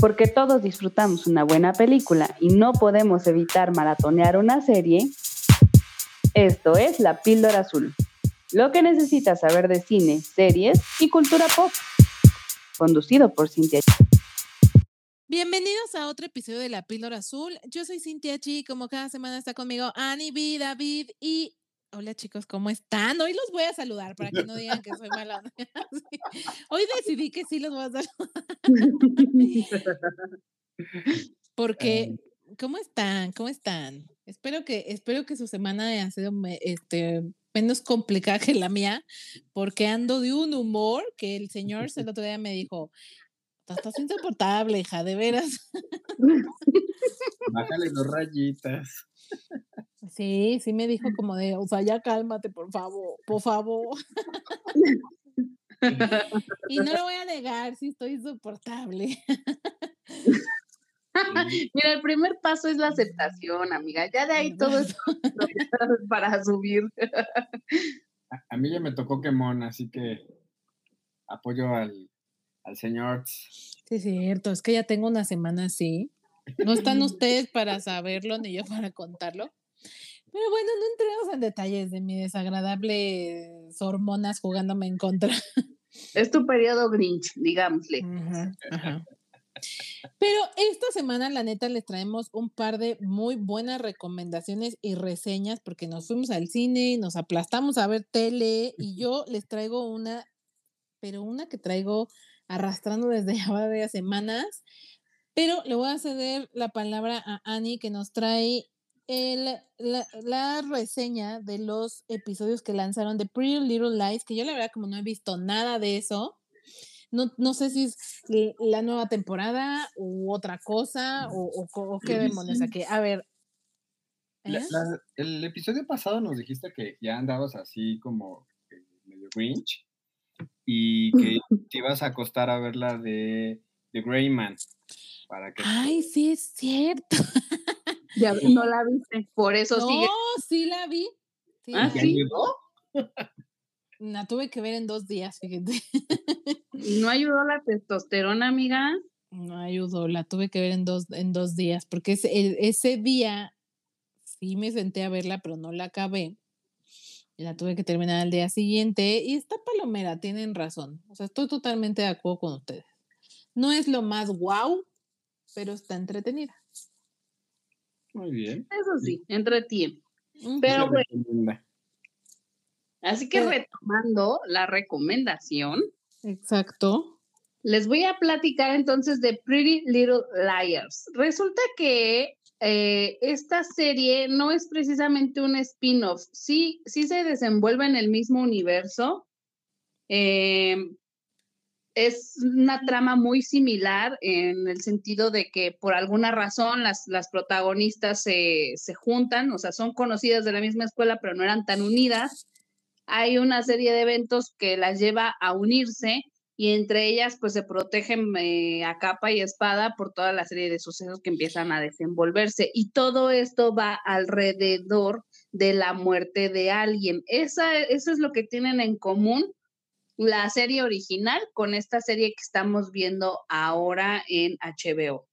Porque todos disfrutamos una buena película y no podemos evitar maratonear una serie, esto es La Píldora Azul. Lo que necesitas saber de cine, series y cultura pop. Conducido por Cintia. Bienvenidos a otro episodio de La Píldora Azul. Yo soy Cintia Chi, como cada semana está conmigo Annie David y Hola chicos, ¿cómo están? Hoy los voy a saludar para que no digan que soy mala. Hoy decidí que sí los voy a saludar. Porque, ¿cómo están? ¿Cómo están? Espero que, espero que su semana haya sido este, menos complicada que la mía, porque ando de un humor que el señor el otro día me dijo, estás insoportable, hija, de veras. Bájale dos rayitas. Sí, sí me dijo como de, o sea, ya cálmate, por favor, por favor. y no lo voy a negar, sí estoy insoportable. Mira, el primer paso es la aceptación, amiga. Ya de ahí todo es para subir. A, mí ya me tocó quemón, así que apoyo al, al señor. Sí, es cierto, es que ya tengo una semana así. No están ustedes para saberlo ni yo para contarlo. Pero bueno, no entremos en detalles de mi desagradable hormonas jugándome en contra. Es tu periodo Grinch, digámosle. Pero esta semana, la neta, les traemos un par de muy buenas recomendaciones y reseñas porque nos fuimos al cine, nos aplastamos a ver tele y yo les traigo una, pero una que traigo arrastrando desde ya varias semanas. Pero le voy a ceder la palabra a Annie que nos trae el, la, reseña de los episodios que lanzaron de Pretty Little Lies, que yo la verdad como no he visto nada de eso, no, no sé si es la nueva temporada u otra cosa o, o, qué demonios aquí. A ver. ¿eh? el episodio pasado nos dijiste que ya andabas así como medio Grinch y que te ibas a acostar a ver la de The Greyman. Para que Ay, sí es cierto. Ya no la viste, por eso no, sigue. No, sí la vi. Sí ¿Ah, sí? La tuve que ver en dos días, fíjate. ¿No ayudó la testosterona, amiga? No ayudó, la tuve que ver en dos, en dos días, porque ese, ese día sí me senté a verla, pero no la acabé. Y la tuve que terminar al día siguiente. Y está palomera, tienen razón. O sea, estoy totalmente de acuerdo con ustedes. No es lo más guau, pero está entretenida. Muy bien. Eso sí, entretiene. Pero bueno. Así que retomando la recomendación. Exacto. Les voy a platicar entonces de Pretty Little Liars. Resulta que eh, esta serie no es precisamente un spin-off, sí, sí se desenvuelve en el mismo universo, eh, es una trama muy similar en el sentido de que por alguna razón las, las protagonistas se, se, juntan, o sea, son conocidas de la misma escuela, pero no eran tan unidas. Hay una serie de eventos que las lleva a unirse y entre ellas pues se protegen eh, a capa y espada por toda la serie de sucesos que empiezan a desenvolverse. Y todo esto va alrededor de la muerte de alguien. Esa, eso es lo que tienen en común la serie original con esta serie que estamos viendo ahora en HBO.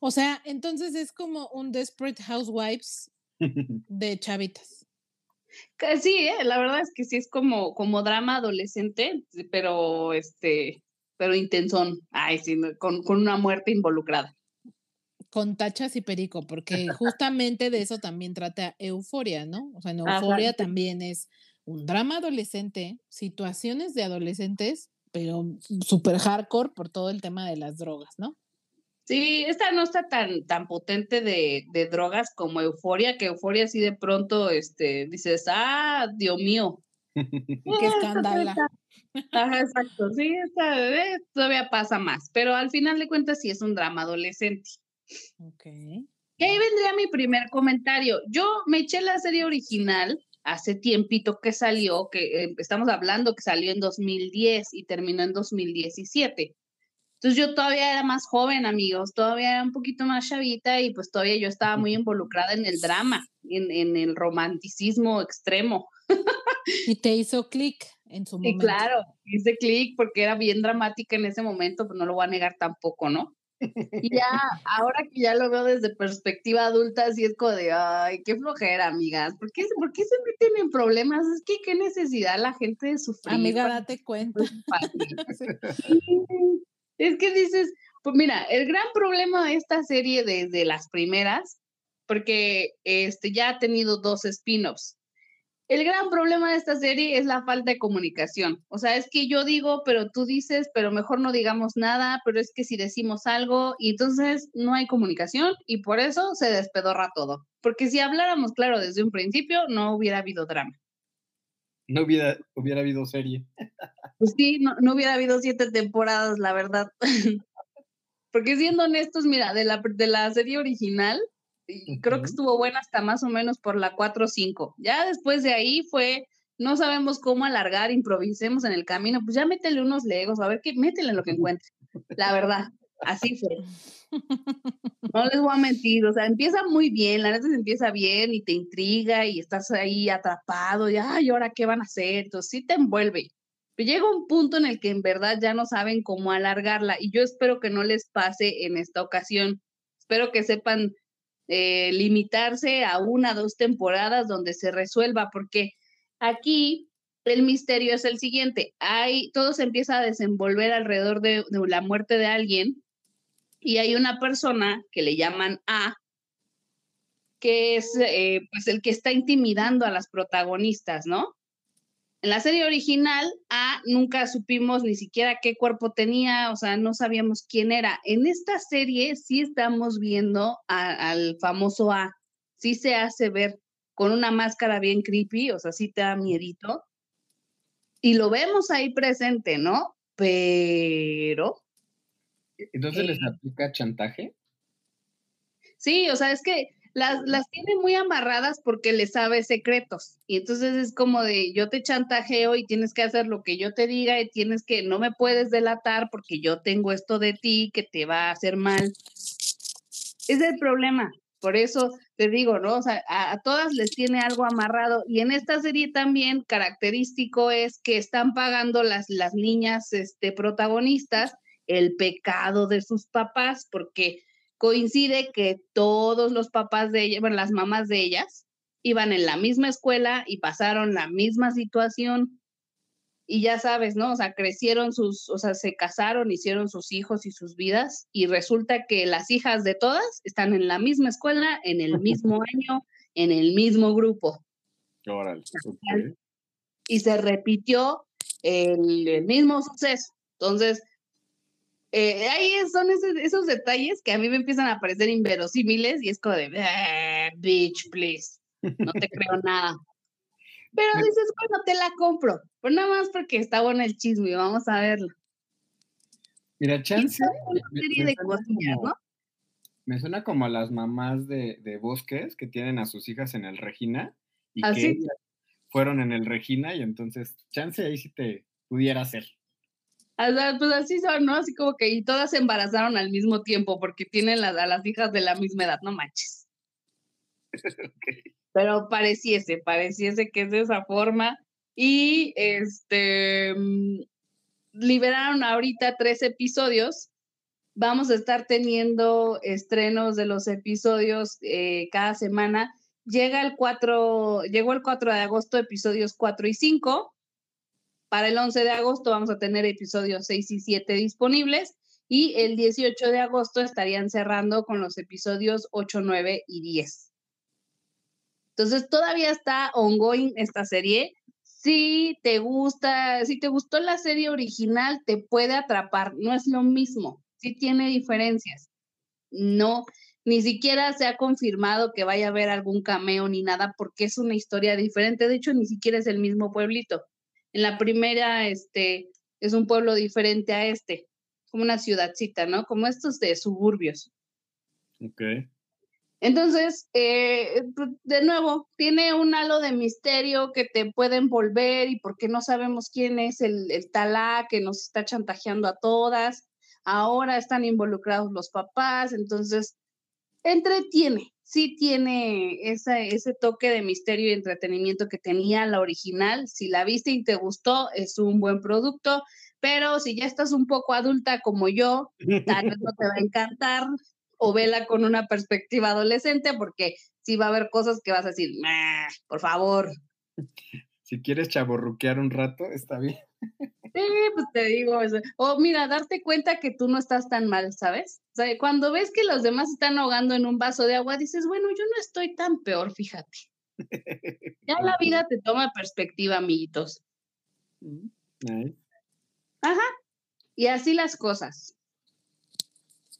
O sea, entonces es como un Desperate Housewives de chavitas. Sí, ¿eh? la verdad es que sí es como, como drama adolescente, pero este, pero intensón, ay, sí, con, con una muerte involucrada. Con tachas y perico, porque justamente de eso también trata Euforia, ¿no? O sea, en Euforia también es un drama adolescente, situaciones de adolescentes, pero súper hardcore por todo el tema de las drogas, ¿no? Sí, esta no está tan, tan potente de, de drogas como Euforia, que Euforia sí de pronto este, dices, ah, Dios mío. Qué escándalo. Ajá, exacto, sí, eh, todavía pasa más, pero al final de cuentas sí es un drama adolescente. Ok. Y ahí vendría mi primer comentario. Yo me eché la serie original hace tiempito que salió, que eh, estamos hablando que salió en 2010 y terminó en 2017. Entonces yo todavía era más joven, amigos, todavía era un poquito más chavita y pues todavía yo estaba muy involucrada en el drama, en, en el romanticismo extremo. Y te hizo clic en su momento. Y claro, hice clic porque era bien dramática en ese momento, pues no lo voy a negar tampoco, ¿no? Y ya, ahora que ya lo veo desde perspectiva adulta, sí es como de, ay, qué flojera, amigas. ¿Por qué, ¿por qué se meten en problemas? Es que qué necesidad la gente de sufrir. Amiga, date cuenta. es que dices, pues mira, el gran problema de esta serie desde las primeras, porque este, ya ha tenido dos spin-offs. El gran problema de esta serie es la falta de comunicación. O sea, es que yo digo, pero tú dices, pero mejor no digamos nada, pero es que si decimos algo, y entonces no hay comunicación y por eso se despedorra todo. Porque si habláramos claro desde un principio, no hubiera habido drama. No hubiera, hubiera habido serie. Pues sí, no, no hubiera habido siete temporadas, la verdad. Porque siendo honestos, mira, de la, de la serie original, creo que estuvo buena hasta más o menos por la 4 o 5. Ya después de ahí fue, no sabemos cómo alargar, improvisemos en el camino, pues ya métele unos legos, a ver qué, métele lo que encuentre. La verdad, así fue. No les voy a mentir, o sea, empieza muy bien, la neta se empieza bien y te intriga y estás ahí atrapado, y ay, ahora qué van a hacer? Entonces sí te envuelve. Pero llega un punto en el que en verdad ya no saben cómo alargarla y yo espero que no les pase en esta ocasión. Espero que sepan eh, limitarse a una, dos temporadas donde se resuelva, porque aquí el misterio es el siguiente, hay, todo se empieza a desenvolver alrededor de, la muerte de alguien y hay una persona que le llaman A, que es eh, pues el que está intimidando a las protagonistas, ¿no? En la serie original, A nunca supimos ni siquiera qué cuerpo tenía, o sea, no sabíamos quién era. En esta serie sí estamos viendo al famoso A, sí se hace ver con una máscara bien creepy, o sea, sí te da miedito. Y lo vemos ahí presente, ¿no? Pero... ¿Entonces les eh aplica chantaje? Sí, o sea, es que las, las tiene muy amarradas porque le sabe secretos. Y entonces es como de, yo te chantajeo y tienes que hacer lo que yo te diga y tienes que, no me puedes delatar porque yo tengo esto de ti que te va a hacer mal. Es el problema. Por eso te digo, ¿no? O sea, a, todas les tiene algo amarrado. Y en esta serie también característico es que están pagando las, las niñas este, protagonistas el pecado de sus papás, porque coincide que todos los papás de ellas, bueno, las mamás de ellas, iban en la misma escuela y pasaron la misma situación. Y ya sabes, ¿no? O sea, crecieron sus, o sea, se casaron, hicieron sus hijos y sus vidas, y resulta que las hijas de todas están en la misma escuela, en el mismo año, en el mismo grupo. Y se repitió el, el mismo suceso. Entonces, eh, ahí son esos, detalles que a mí me empiezan a parecer inverosímiles y es como de, ah, bitch, please, no te creo nada. Pero dices, bueno, te la compro, pues nada más porque está bueno el chisme, y vamos a verlo. Mira, chance. Me suena como a las mamás de, bosques que tienen a sus hijas en el Regina y ¿Ah, que fueron en el Regina y entonces chance ahí sí te pudiera pues así son, ¿no? Así como que y todas se embarazaron al mismo tiempo porque tienen a las hijas de la misma edad, no manches. Pero pareciese, pareciese que es de esa forma. Y este mm, liberaron ahorita tres episodios. Vamos a estar teniendo estrenos de los episodios eh, cada semana. Llega el 4, llegó el 4 de agosto, episodios 4 y 5 para el 11 de agosto vamos a tener episodios 6 y 7 disponibles y el 18 de agosto estarían cerrando con los episodios 8, 9 y 10. Entonces todavía está ongoing esta serie. Si te gusta, si te gustó la serie original, te puede atrapar. No es lo mismo, sí tiene diferencias. No, ni siquiera se ha confirmado que vaya a haber algún cameo ni nada porque es una historia diferente. De hecho, ni siquiera es el mismo pueblito. En la primera, este, es un pueblo diferente a este, como una ciudadcita, ¿no? Como estos de suburbios. Ok. Entonces, eh, pues, de nuevo, tiene un halo de misterio que te puede envolver y porque no sabemos quién es el, el talá que nos está chantajeando a todas. Ahora están involucrados los papás, entonces entretiene, sí tiene ese toque de misterio y entretenimiento que tenía la original. Si la viste y te gustó, es un buen producto. Pero si ya estás un poco adulta como yo, tal vez no te va a encantar o vela con una perspectiva adolescente porque sí va a haber cosas que vas a decir, por favor. Si quieres chaborruquear un rato, está bien. Sí, pues te digo, o mira, darte cuenta que tú no estás tan mal, ¿sabes? O sea, cuando ves que los demás están ahogando en un vaso de agua, dices, bueno, yo no estoy tan peor, fíjate. Ya la vida te toma perspectiva, amiguitos. Ajá. Y así las cosas.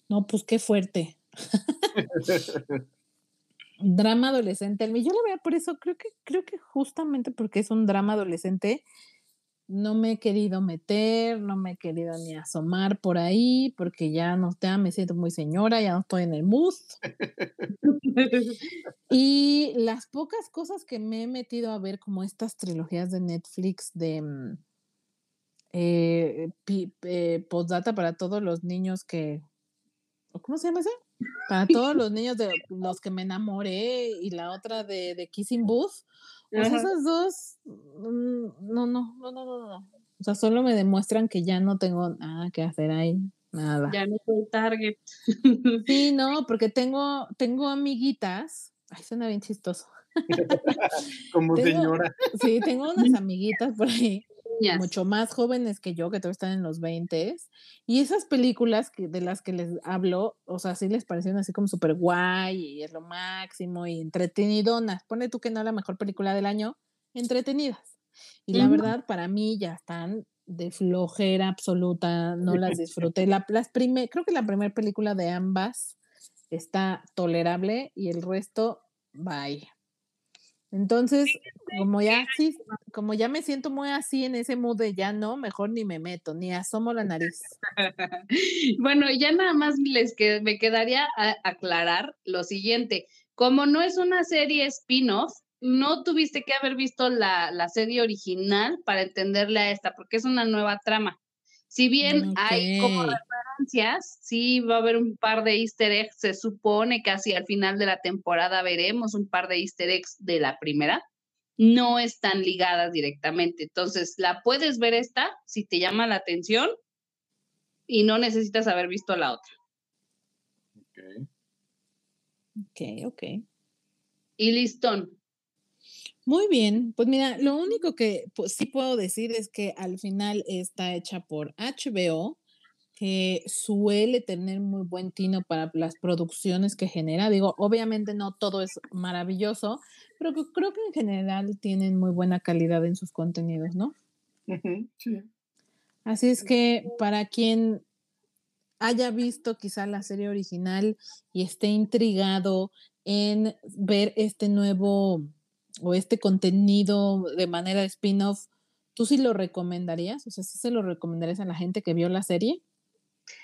No, pues qué fuerte. drama adolescente. Yo lo veo por eso, creo que, creo que justamente porque es un drama adolescente, no me he querido meter, no me he querido ni asomar por ahí, porque ya no ya me siento muy señora, ya no estoy en el mood. y las pocas cosas que me he metido a ver, como estas trilogías de Netflix de mm, eh, eh, postdata para todos los niños que, ¿cómo se llama ese? Para todos los niños de los que me enamoré y la otra de, de Kissing Booth. Pues esas dos, mm, no, no, no, no, no, no. O sea, solo me demuestran que ya no tengo nada que hacer ahí, nada. Ya no soy target. Sí, no, porque tengo, tengo amiguitas. Ay, suena bien chistoso. Como señora. Sí, tengo unas amiguitas por ahí mucho más jóvenes que yo, que todos están en los 20 y esas películas que, de las que les hablo, o sea, sí les parecieron así como súper guay y es lo máximo y entretenidonas. Pone tú que no la mejor película del año, entretenidas. Y la verdad, para mí ya están de flojera absoluta, no las disfruté. La, las creo que la primera película de ambas está tolerable y el resto, bye. Entonces, como ya sí, como ya me siento muy así en ese mood de ya no, mejor ni me meto, ni asomo la nariz. bueno, ya nada más les que, me quedaría aclarar lo siguiente. Como no es una serie spin-off, no tuviste que haber visto la, la, serie original para entenderle a esta, porque es una nueva trama. Si bien hay como referencias, sí va a haber un par de easter eggs, se supone casi al final de la temporada veremos un par de easter eggs de la primera, no están ligadas directamente. Entonces, la puedes ver esta si te llama la atención y no necesitas haber visto la otra. Ok. Ok, ok. Y listón. Muy bien, pues mira, lo único que pues, sí puedo decir es que al final está hecha por HBO, que suele tener muy buen tino para las producciones que genera. Digo, obviamente no todo es maravilloso, pero creo que en general tienen muy buena calidad en sus contenidos, ¿no? Sí. Así es que para quien haya visto quizá la serie original y esté intrigado en ver este nuevo o este contenido de manera spin-off, ¿tú sí lo recomendarías? O sea, ¿sí se lo recomendarías a la gente que vio la serie?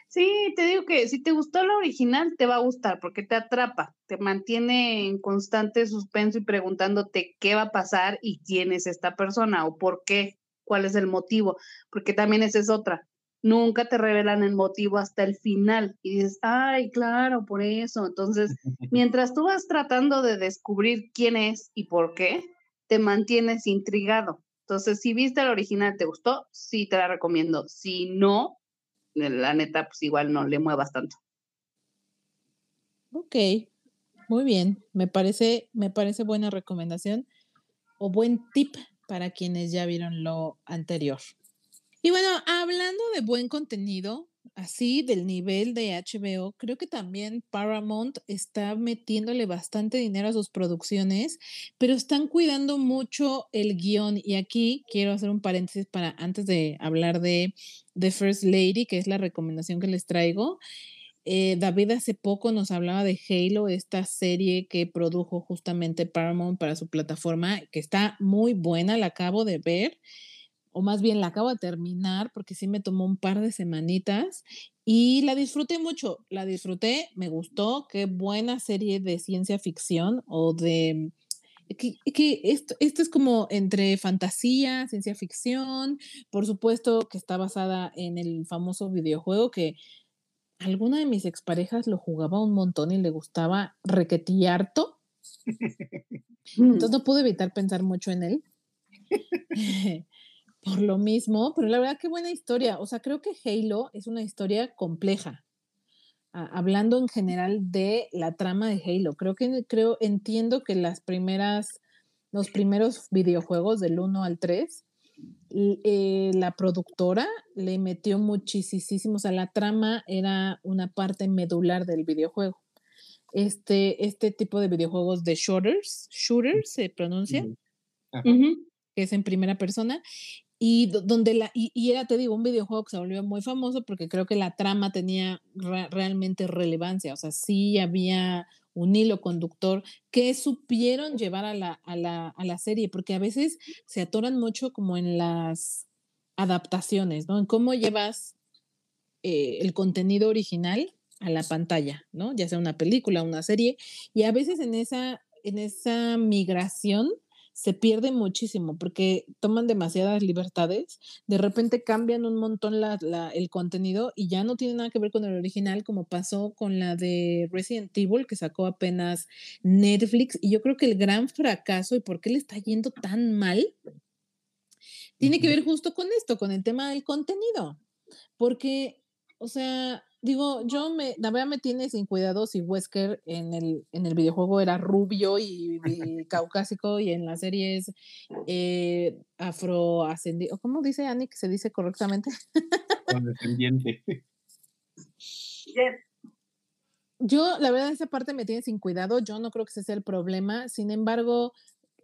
Sí, te digo que si te gustó la original, te va a gustar porque te atrapa, te mantiene en constante suspenso y preguntándote qué va a pasar y quién es esta persona o por qué, cuál es el motivo, porque también esa es otra. Nunca te revelan el motivo hasta el final y dices, ay, claro, por eso. Entonces, mientras tú vas tratando de descubrir quién es y por qué, te mantienes intrigado. Entonces, si viste el original, te gustó, sí te la recomiendo. Si no, la neta, pues igual no le muevas tanto. Ok, muy bien. Me parece, me parece buena recomendación o buen tip para quienes ya vieron lo anterior. Y bueno, hablando de buen contenido, así del nivel de HBO, creo que también Paramount está metiéndole bastante dinero a sus producciones, pero están cuidando mucho el guion. Y aquí quiero hacer un paréntesis para antes de hablar de The First Lady, que es la recomendación que les traigo. Eh, David hace poco nos hablaba de Halo, esta serie que produjo justamente Paramount para su plataforma, que está muy buena, la acabo de ver o más bien la acabo de terminar porque sí me tomó un par de semanitas y la disfruté mucho, la disfruté, me gustó, qué buena serie de ciencia ficción o de... Que, esto, esto es como entre fantasía, ciencia ficción, por supuesto que está basada en el famoso videojuego que alguna de mis exparejas lo jugaba un montón y le gustaba requetillarto. Entonces no pude evitar pensar mucho en él. por lo mismo, pero la verdad qué buena historia. O sea, creo que Halo es una historia compleja. hablando en general de la trama de Halo, creo que creo entiendo que las primeras los primeros videojuegos del 1 al 3 eh, la productora le metió muchísimo, o sea, la trama era una parte medular del videojuego. Este, este tipo de videojuegos de shooters, shooters se pronuncia, que es en primera persona, y donde la, y, era, te digo, un videojuego que se volvió muy famoso porque creo que la trama tenía realmente relevancia, o sea, sí había un hilo conductor que supieron llevar a la, a la, a la serie, porque a veces se atoran mucho como en las adaptaciones, ¿no? En cómo llevas eh, el contenido original a la pantalla, ¿no? Ya sea una película, una serie, y a veces en esa, en esa migración se pierde muchísimo porque toman demasiadas libertades, de repente cambian un montón el contenido y ya no tiene nada que ver con el original, como pasó con la de Resident Evil que sacó apenas Netflix. Y yo creo que el gran fracaso y por qué le está yendo tan mal tiene que ver justo con esto, con el tema del contenido. Porque, o sea, digo, yo me, la verdad me tiene sin cuidado si Wesker en el, en el videojuego era rubio y, caucásico y en la serie es eh, afroascendiente. ¿Cómo dice Annie que se dice correctamente? Descendiente. Yo, la verdad, esa parte me tiene sin cuidado. Yo no creo que ese sea el problema. Sin embargo,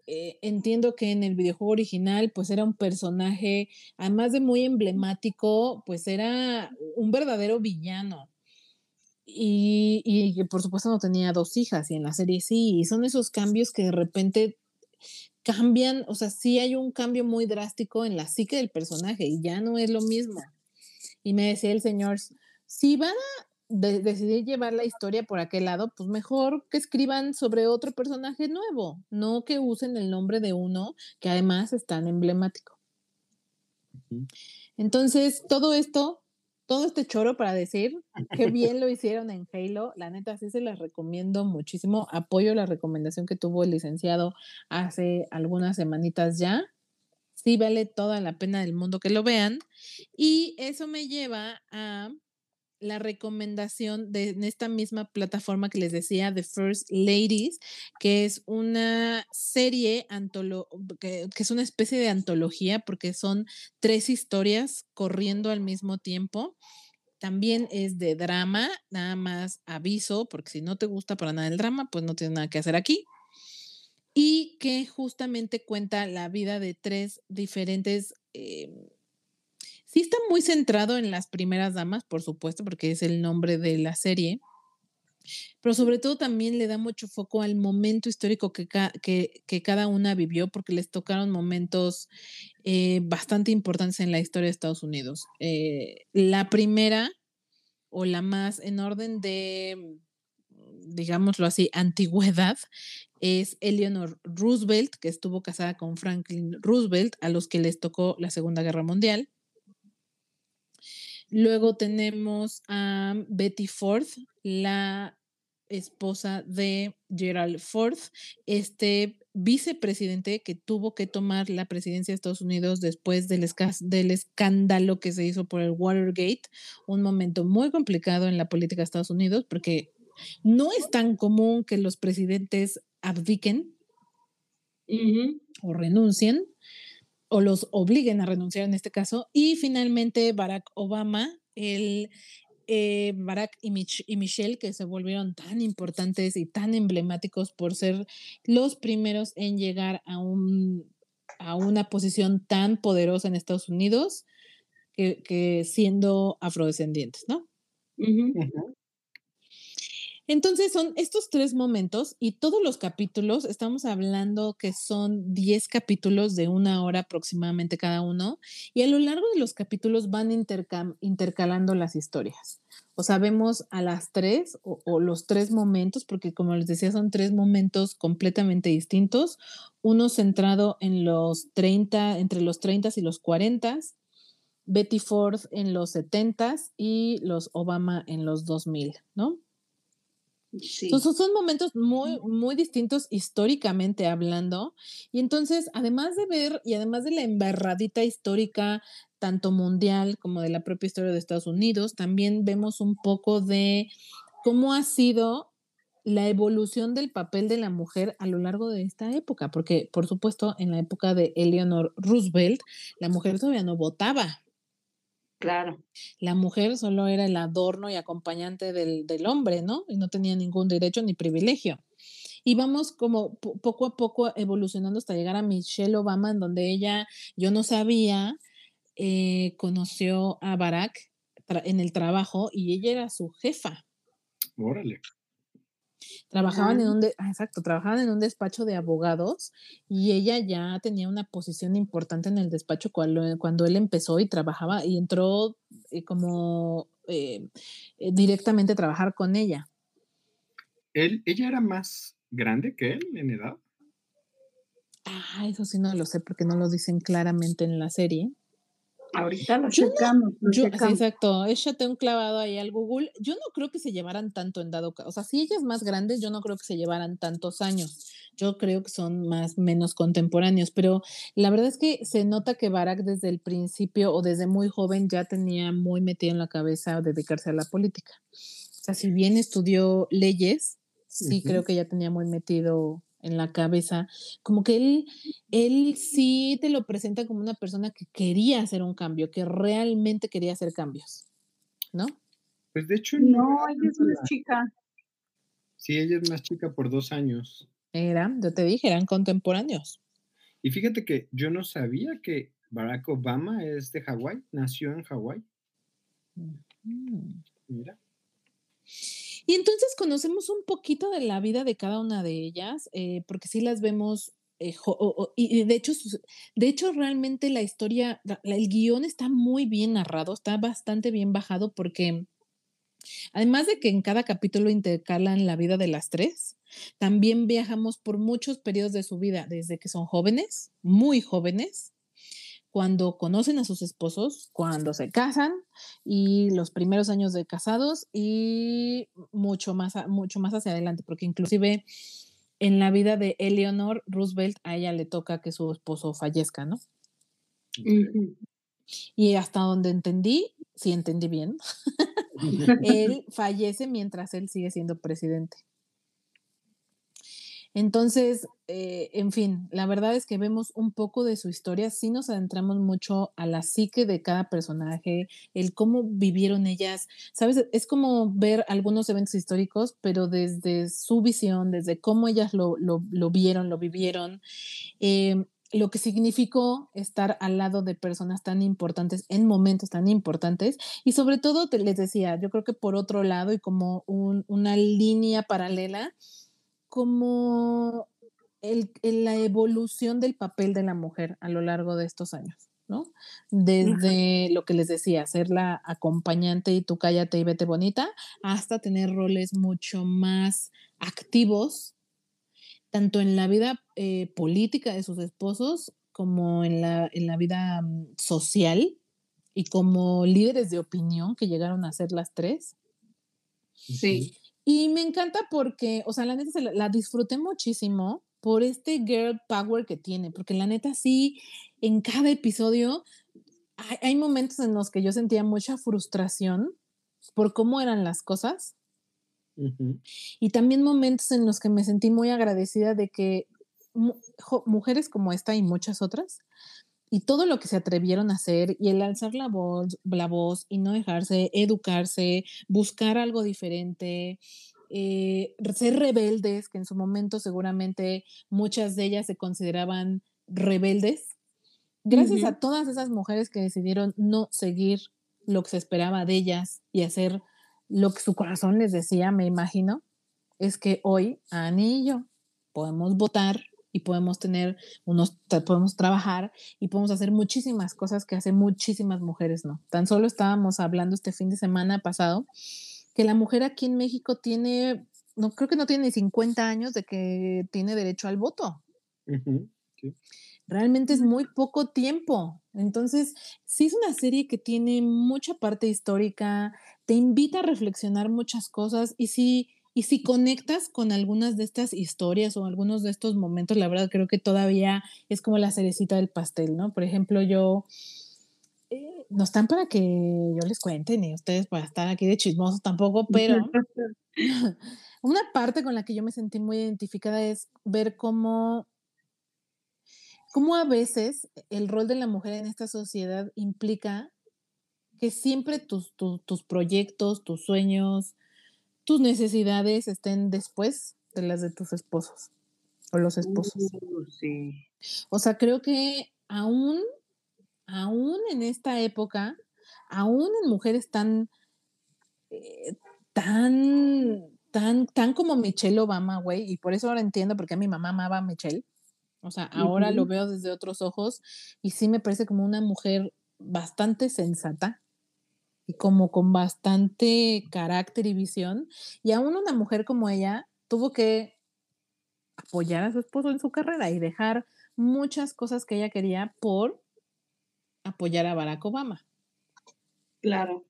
eh, entiendo que en el videojuego original, pues era un personaje, además de muy emblemático, pues era un verdadero villano. Y, que por supuesto no tenía dos hijas, y en la serie sí, y son esos cambios que de repente cambian, o sea, sí hay un cambio muy drástico en la psique del personaje y ya no es lo mismo. Y me decía el señor, si van a decidir llevar la historia por aquel lado, pues mejor que escriban sobre otro personaje nuevo, no que usen el nombre de uno que además es tan emblemático. Entonces, todo esto, todo este choro para decir que bien lo hicieron en Halo, la neta sí se las recomiendo muchísimo, apoyo la recomendación que tuvo el licenciado hace algunas semanitas ya. Sí vale toda la pena del mundo que lo vean. Y eso me lleva a la recomendación de en esta misma plataforma que les decía, The First Ladies, que es una serie que, que, es una especie de antología porque son tres historias corriendo al mismo tiempo. También es de drama, nada más aviso, porque si no te gusta para nada el drama, pues no tienes nada que hacer aquí. Y que justamente cuenta la vida de tres diferentes eh, Sí está muy centrado en las primeras damas, por supuesto, porque es el nombre de la serie, pero sobre todo también le da mucho foco al momento histórico que, que, cada una vivió, porque les tocaron momentos eh, bastante importantes en la historia de Estados Unidos. Eh, la primera, o la más en orden de, digámoslo así, antigüedad, es Eleanor Roosevelt, que estuvo casada con Franklin Roosevelt, a los que les tocó la Segunda Guerra Mundial. Luego tenemos a Betty Ford, la esposa de Gerald Ford, este vicepresidente que tuvo que tomar la presidencia de Estados Unidos después del, del, escándalo que se hizo por el Watergate, un momento muy complicado en la política de Estados Unidos porque no es tan común que los presidentes abdiquen o renuncien o los obliguen a renunciar en este caso. Y finalmente Barack Obama, el eh, Barack y, Michelle, que se volvieron tan importantes y tan emblemáticos por ser los primeros en llegar a, un, a una posición tan poderosa en Estados Unidos, que, siendo afrodescendientes, ¿no? Entonces son estos tres momentos y todos los capítulos, estamos hablando que son 10 capítulos de una hora aproximadamente cada uno y a lo largo de los capítulos van intercalando las historias. O sea, vemos a las tres o, los tres momentos, porque como les decía, son tres momentos completamente distintos. Uno centrado en los 30, entre los 30 y los 40, Betty Ford en los 70 y los Obama en los 2000, ¿no? Son momentos muy, muy distintos históricamente hablando. Y entonces, además de ver y además de la embarradita histórica, tanto mundial como de la propia historia de Estados Unidos, también vemos un poco de cómo ha sido la evolución del papel de la mujer a lo largo de esta época, porque por supuesto en la época de Eleanor Roosevelt, la mujer todavía no votaba. Claro. La mujer solo era el adorno y acompañante del, hombre, ¿no? Y no tenía ningún derecho ni privilegio. Y vamos como poco a poco evolucionando hasta llegar a Michelle Obama, en donde ella, yo no sabía, eh, conoció a Barack en el trabajo y ella era su jefa. Órale. Trabajaban en un, ah, exacto, trabajaban en un despacho de abogados y ella ya tenía una posición importante en el despacho cuando, cuando él empezó y trabajaba y entró eh, como eh, eh, directamente a trabajar con ella. Él, ¿Ella era más grande que él en edad? Ah, eso sí no lo sé porque no lo dicen claramente en la serie. Ahorita lo checamos. Exacto, échate un clavado ahí al Google. Yo no creo que se llevaran tanto en dado caso. O sea, si ella es más grande, yo no creo que se llevaran tantos años. Yo creo que son más menos contemporáneos, pero la verdad es que se nota que Barack desde el principio o desde muy joven ya tenía muy metido en la cabeza dedicarse a la política. O sea, si bien estudió leyes, sí creo que ya tenía muy metido en la cabeza, como que él, él sí te lo presenta como una persona que quería hacer un cambio, que realmente quería hacer cambios, ¿no? Pues de hecho no, ella es más chica. Sí, ella es más chica por dos años. Era, yo te dije, eran contemporáneos. Y fíjate que yo no sabía que Barack Obama es de Hawái, nació en Hawái. Mira. Y entonces conocemos un poquito de la vida de cada una de ellas, eh, porque sí las vemos, eh, y de hecho, de hecho realmente la historia, el guion está muy bien narrado, está bastante bien bajado porque... Además de que en cada capítulo intercalan la vida de las tres, también viajamos por muchos periodos de su vida, desde que son jóvenes, muy jóvenes, cuando conocen a sus esposos, cuando se casan y los primeros años de casados y mucho más, mucho más hacia adelante, porque inclusive en la vida de Eleanor Roosevelt a ella le toca que su esposo fallezca, ¿no? Y hasta donde entendí, sí entendí bien, él fallece mientras él sigue siendo presidente. Entonces, eh, en fin, la verdad es que vemos un poco de su historia, sí nos adentramos mucho a la psique de cada personaje, el cómo vivieron ellas, ¿sabes? Es como ver algunos eventos históricos, pero desde su visión, desde cómo ellas lo, vieron, lo vivieron. Eh, lo que significó estar al lado de personas tan importantes en momentos tan importantes y sobre todo, te, les decía, yo creo que por otro lado y como una línea paralela, como el, la evolución del papel de la mujer a lo largo de estos años, ¿no? Desde lo que les decía, ser la acompañante y tú cállate y vete bonita, hasta tener roles mucho más activos, tanto en la vida eh, política de sus esposos como en la, en la vida mm, social y como líderes de opinión que llegaron a ser las tres. Sí. Y me encanta porque, o sea, la neta la, disfruté muchísimo por este girl power que tiene, porque la neta sí, en cada episodio hay, momentos en los que yo sentía mucha frustración por cómo eran las cosas. Y también momentos en los que me sentí muy agradecida de que mujeres como esta y muchas otras y todo lo que se atrevieron a hacer y el alzar la voz, la voz y no dejarse, educarse, buscar algo diferente, eh, ser rebeldes, que en su momento seguramente muchas de ellas se consideraban rebeldes. Gracias a todas esas mujeres que decidieron no seguir lo que se esperaba de ellas y hacer lo que su corazón les decía, me imagino, es que hoy Ani y yo podemos votar y podemos tener unos, podemos trabajar y podemos hacer muchísimas cosas que hacen muchísimas mujeres no. Tan solo estábamos hablando este fin de semana pasado que la mujer aquí en México tiene, no creo que no tiene ni 50 años de que tiene derecho al voto. Realmente es muy poco tiempo. Entonces, sí es una serie que tiene mucha parte histórica, te invita a reflexionar muchas cosas y si y si conectas con algunas de estas historias o algunos de estos momentos, la verdad creo que todavía es como la cerecita del pastel, ¿no? Por ejemplo, yo, eh, no están para que yo les cuente, ni ustedes para estar aquí de chismosos tampoco, pero una parte con la que yo me sentí muy identificada es ver cómo cómo a veces el rol de la mujer en esta sociedad implica que siempre tus, tus proyectos, tus sueños, tus necesidades estén después de las de tus esposos o los esposos. Uh, sí. O sea, creo que aún, aún en esta época, aún en mujeres tan, eh, tan, tan, tan como Michelle Obama, güey, y por eso ahora entiendo por qué mi mamá amaba a Michelle o sea, ahora lo veo desde otros ojos y sí me parece como una mujer bastante sensata y como con bastante carácter y visión. Y aún una mujer como ella tuvo que apoyar a su esposo en su carrera y dejar muchas cosas que ella quería por apoyar a Barack Obama. Claro.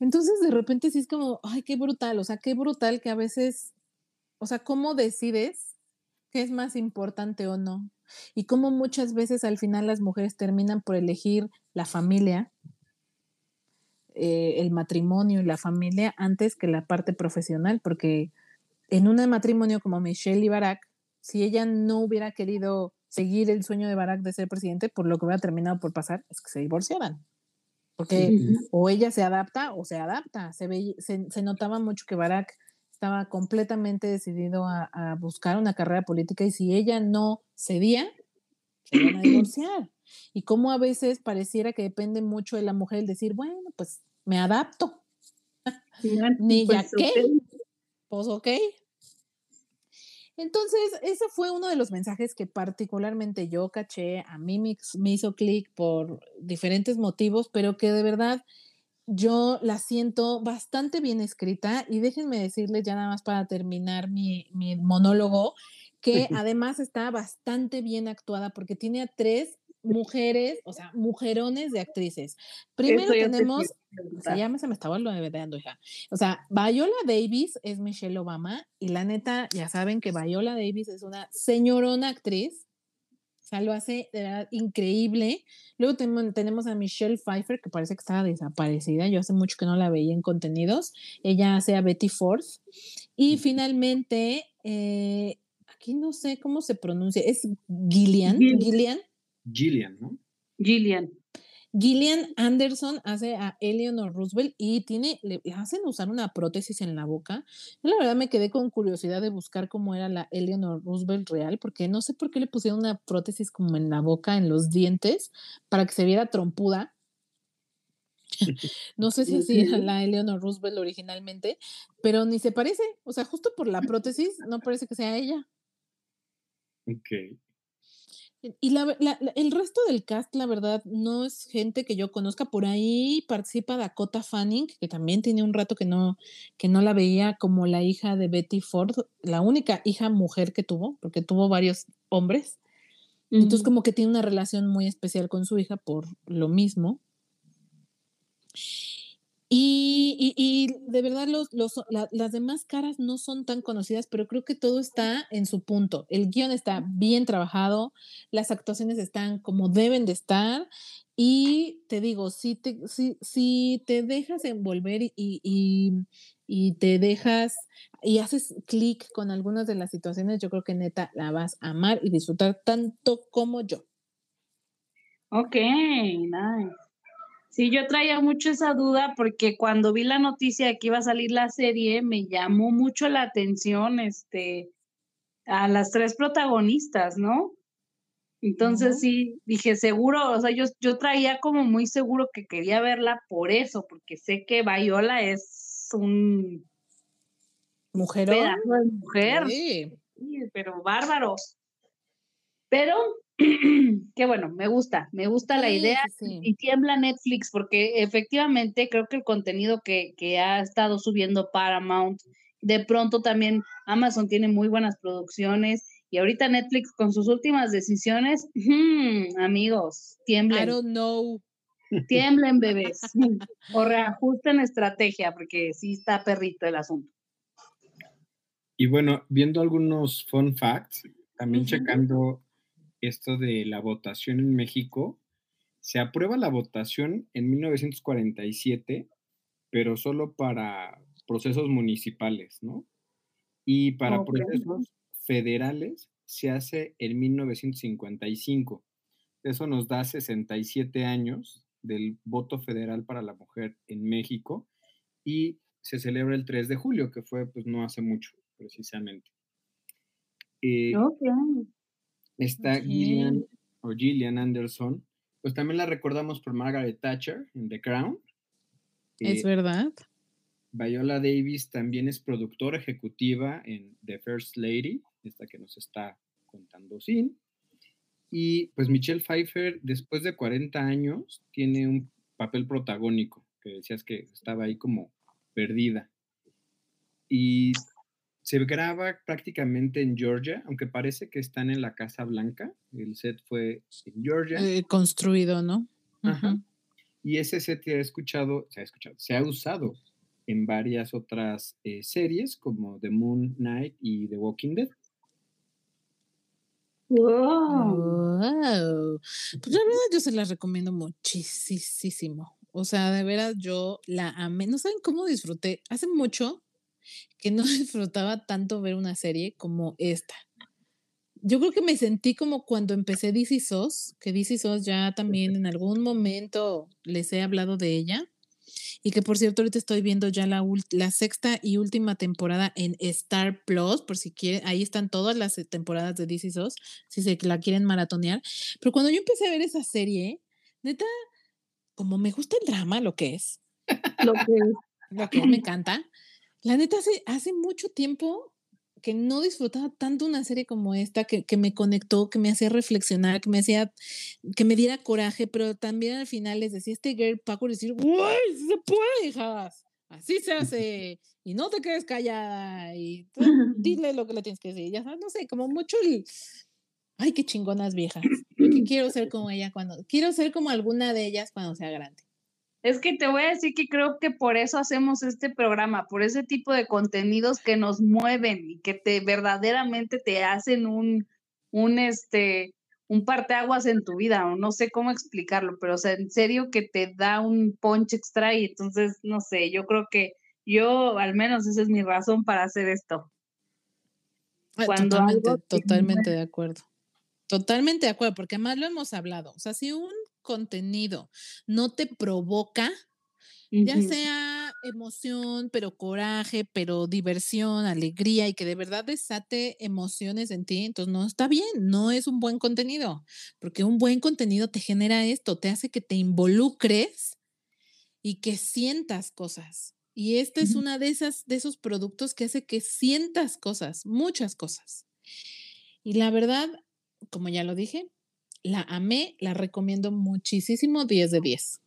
Entonces, de repente sí es como, ay, qué brutal, o sea, qué brutal que a veces, o sea, ¿cómo decides qué es más importante o no. Y cómo muchas veces al final las mujeres terminan por elegir la familia, eh, el matrimonio y la familia antes que la parte profesional, porque en un matrimonio como Michelle y Barack, si ella no hubiera querido seguir el sueño de Barack de ser presidente, por lo que hubiera terminado por pasar es que se divorciaran. Porque o ella se adapta o se adapta. Se, ve, se notaba mucho que Barack estaba completamente decidido a, buscar una carrera política y si ella no cedía, se iban a divorciar. Y como a veces pareciera que depende mucho de la mujer el decir, bueno, pues me adapto. Ni ya pues, qué. Pues ok. Entonces, ese fue uno de los mensajes que particularmente yo caché, a mí me, me hizo clic por diferentes motivos, pero que de verdad yo la siento bastante bien escrita y déjenme decirles ya nada más para terminar mi, monólogo, que además está bastante bien actuada porque tiene a tres mujeres, o sea, mujerones de actrices. Primero tenemos, se llama, se me estaba olvidando, hija. O sea, Viola Davis es Michelle Obama y la neta, ya saben que Viola Davis es una señorona actriz o sea, lo hace de verdad increíble. Luego tenemos a Michelle Pfeiffer, que parece que estaba desaparecida. Yo hace mucho que no la veía en contenidos. Ella hace a Betty Ford. Y finalmente, eh, aquí no sé cómo se pronuncia. Es Gillian. Gillian. Gillian, ¿no? Gillian. Gillian Anderson hace a Eleanor Roosevelt y tiene, le hacen usar una prótesis en la boca. Yo la verdad me quedé con curiosidad de buscar cómo era la Eleanor Roosevelt real, porque no sé por qué le pusieron una prótesis como en la boca, en los dientes, para que se viera trompuda. no sé si así era la Eleanor Roosevelt originalmente, pero ni se parece. O sea, justo por la prótesis, no parece que sea ella. Ok. Y la, el resto del cast, la verdad, no es gente que yo conozca. Por ahí participa Dakota Fanning, que también tiene un rato que no, que no la veía como la hija de Betty Ford, la única hija mujer que tuvo, porque tuvo varios hombres. Entonces como que tiene una relación muy especial con su hija por lo mismo. Y, de verdad los, las demás caras no son tan conocidas, pero creo que todo está en su punto. El guion está bien trabajado, las actuaciones están como deben de estar y te digo, si te, si, si te dejas envolver y, y te dejas y haces clic con algunas de las situaciones, yo creo que neta la vas a amar y disfrutar tanto como yo. Ok, nice. Sí, yo traía mucho esa duda porque cuando vi la noticia de que iba a salir la serie, me llamó mucho la atención este, a las tres protagonistas, ¿no? Entonces sí, dije, seguro, o sea, yo, yo traía como muy seguro que quería verla por eso, porque sé que Viola es un mujer mujer. Sí. pero bárbaro. Pero qué bueno, me gusta, me gusta la idea y tiembla Netflix porque efectivamente creo que el contenido que, que, ha estado subiendo Paramount, de pronto también Amazon tiene muy buenas producciones y ahorita Netflix con sus últimas decisiones, hmm, amigos, tiemblen. I don't know. Tiemblen bebés o reajusten estrategia porque sí está perrito el asunto. Y bueno, viendo algunos fun facts, también checando esto de la votación en México, se aprueba la votación en 1947, pero solo para procesos municipales, ¿no? Y para procesos federales se hace en 1955. Eso nos da 67 años del voto federal para la mujer en México y se celebra el 3 de julio, que fue pues no hace mucho, precisamente. Eh, Está Gillian o Gillian Anderson, pues también la recordamos por Margaret Thatcher en The Crown. es eh, verdad. Viola Davis también es productora ejecutiva en The First Lady, esta que nos está contando Sin. Y pues Michelle Pfeiffer, después de 40 años, tiene un papel protagónico, que decías que estaba ahí como perdida. Y se graba prácticamente en Georgia, aunque parece que están en la Casa Blanca. El set fue en Georgia. Eh, construido, ¿no? Ajá. Y ese set se ha escuchado, se ha escuchado, se ha usado en varias otras eh, series como The Moon Knight y The Walking Dead. Wow. Pues la verdad yo se la recomiendo muchísimo. O sea, de veras yo la amé. No saben cómo disfruté. Hace mucho que no disfrutaba tanto ver una serie como esta. Yo creo que me sentí como cuando empecé DC SOS, que DC SOS ya también en algún momento les he hablado de ella. Y que por cierto, ahorita estoy viendo ya la, la sexta y última temporada en Star Plus, por si quieren, ahí están todas las eh, temporadas de DC SOS, si se la quieren maratonear. Pero cuando yo empecé a ver esa serie, neta, como me gusta el drama, lo que es, lo que, lo que me encanta, la neta hace, hace mucho tiempo que no disfrutaba tanto una serie como esta, que, que, me conectó, que me hacía reflexionar, que me hacía, que me diera coraje, pero también al final les decía este girl Paco decir, ¡Uy, se puede, hijas! Así se hace, y no te quedes callada, y dile lo que le tienes que decir, ya no sé, como mucho el, ay, qué chingonas viejas, que quiero ser como ella cuando, quiero ser como alguna de ellas cuando sea grande. Es que te voy a decir que creo que por eso hacemos este programa, por ese tipo de contenidos que nos mueven y que te verdaderamente te hacen un, un este, un parteaguas en tu vida, o no sé cómo explicarlo, pero o sea, en serio que te da un punch extra y entonces, no sé, yo creo que yo, al menos esa es mi razón para hacer esto. Totalmente, totalmente de acuerdo. Totalmente de acuerdo, porque además lo hemos hablado. O sea, si un contenido no te provoca, ya sea emoción, pero coraje, pero diversión, alegría y que de verdad desate emociones en ti, entonces no está bien, no es un buen contenido, porque un buen contenido te genera esto, te hace que te involucres y que sientas cosas. Y este es una de esas de esos productos que hace que sientas cosas, muchas cosas. Y la verdad, como ya lo dije, la amé, la recomiendo muchísimo, 10 de 10.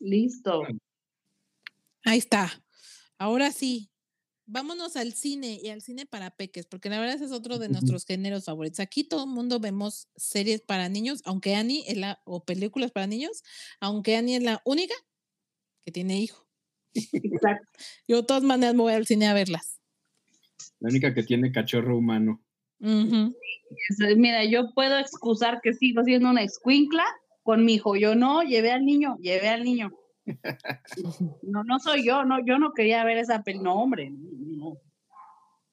Listo. Ahí está. Ahora sí, vámonos al cine y al cine para peques, porque la verdad es otro de nuestros géneros favoritos. Aquí todo el mundo vemos series para niños, aunque Annie es la, o películas para niños, aunque Annie es la única que tiene hijo. Exacto. Yo de todas maneras me voy al cine a verlas. La única que tiene cachorro humano. Mira, yo puedo excusar que sigo siendo una escuincla con mi hijo. Yo no, llevé al niño, llevé al niño. No, no soy yo, no, yo no quería ver esa película. No, hombre,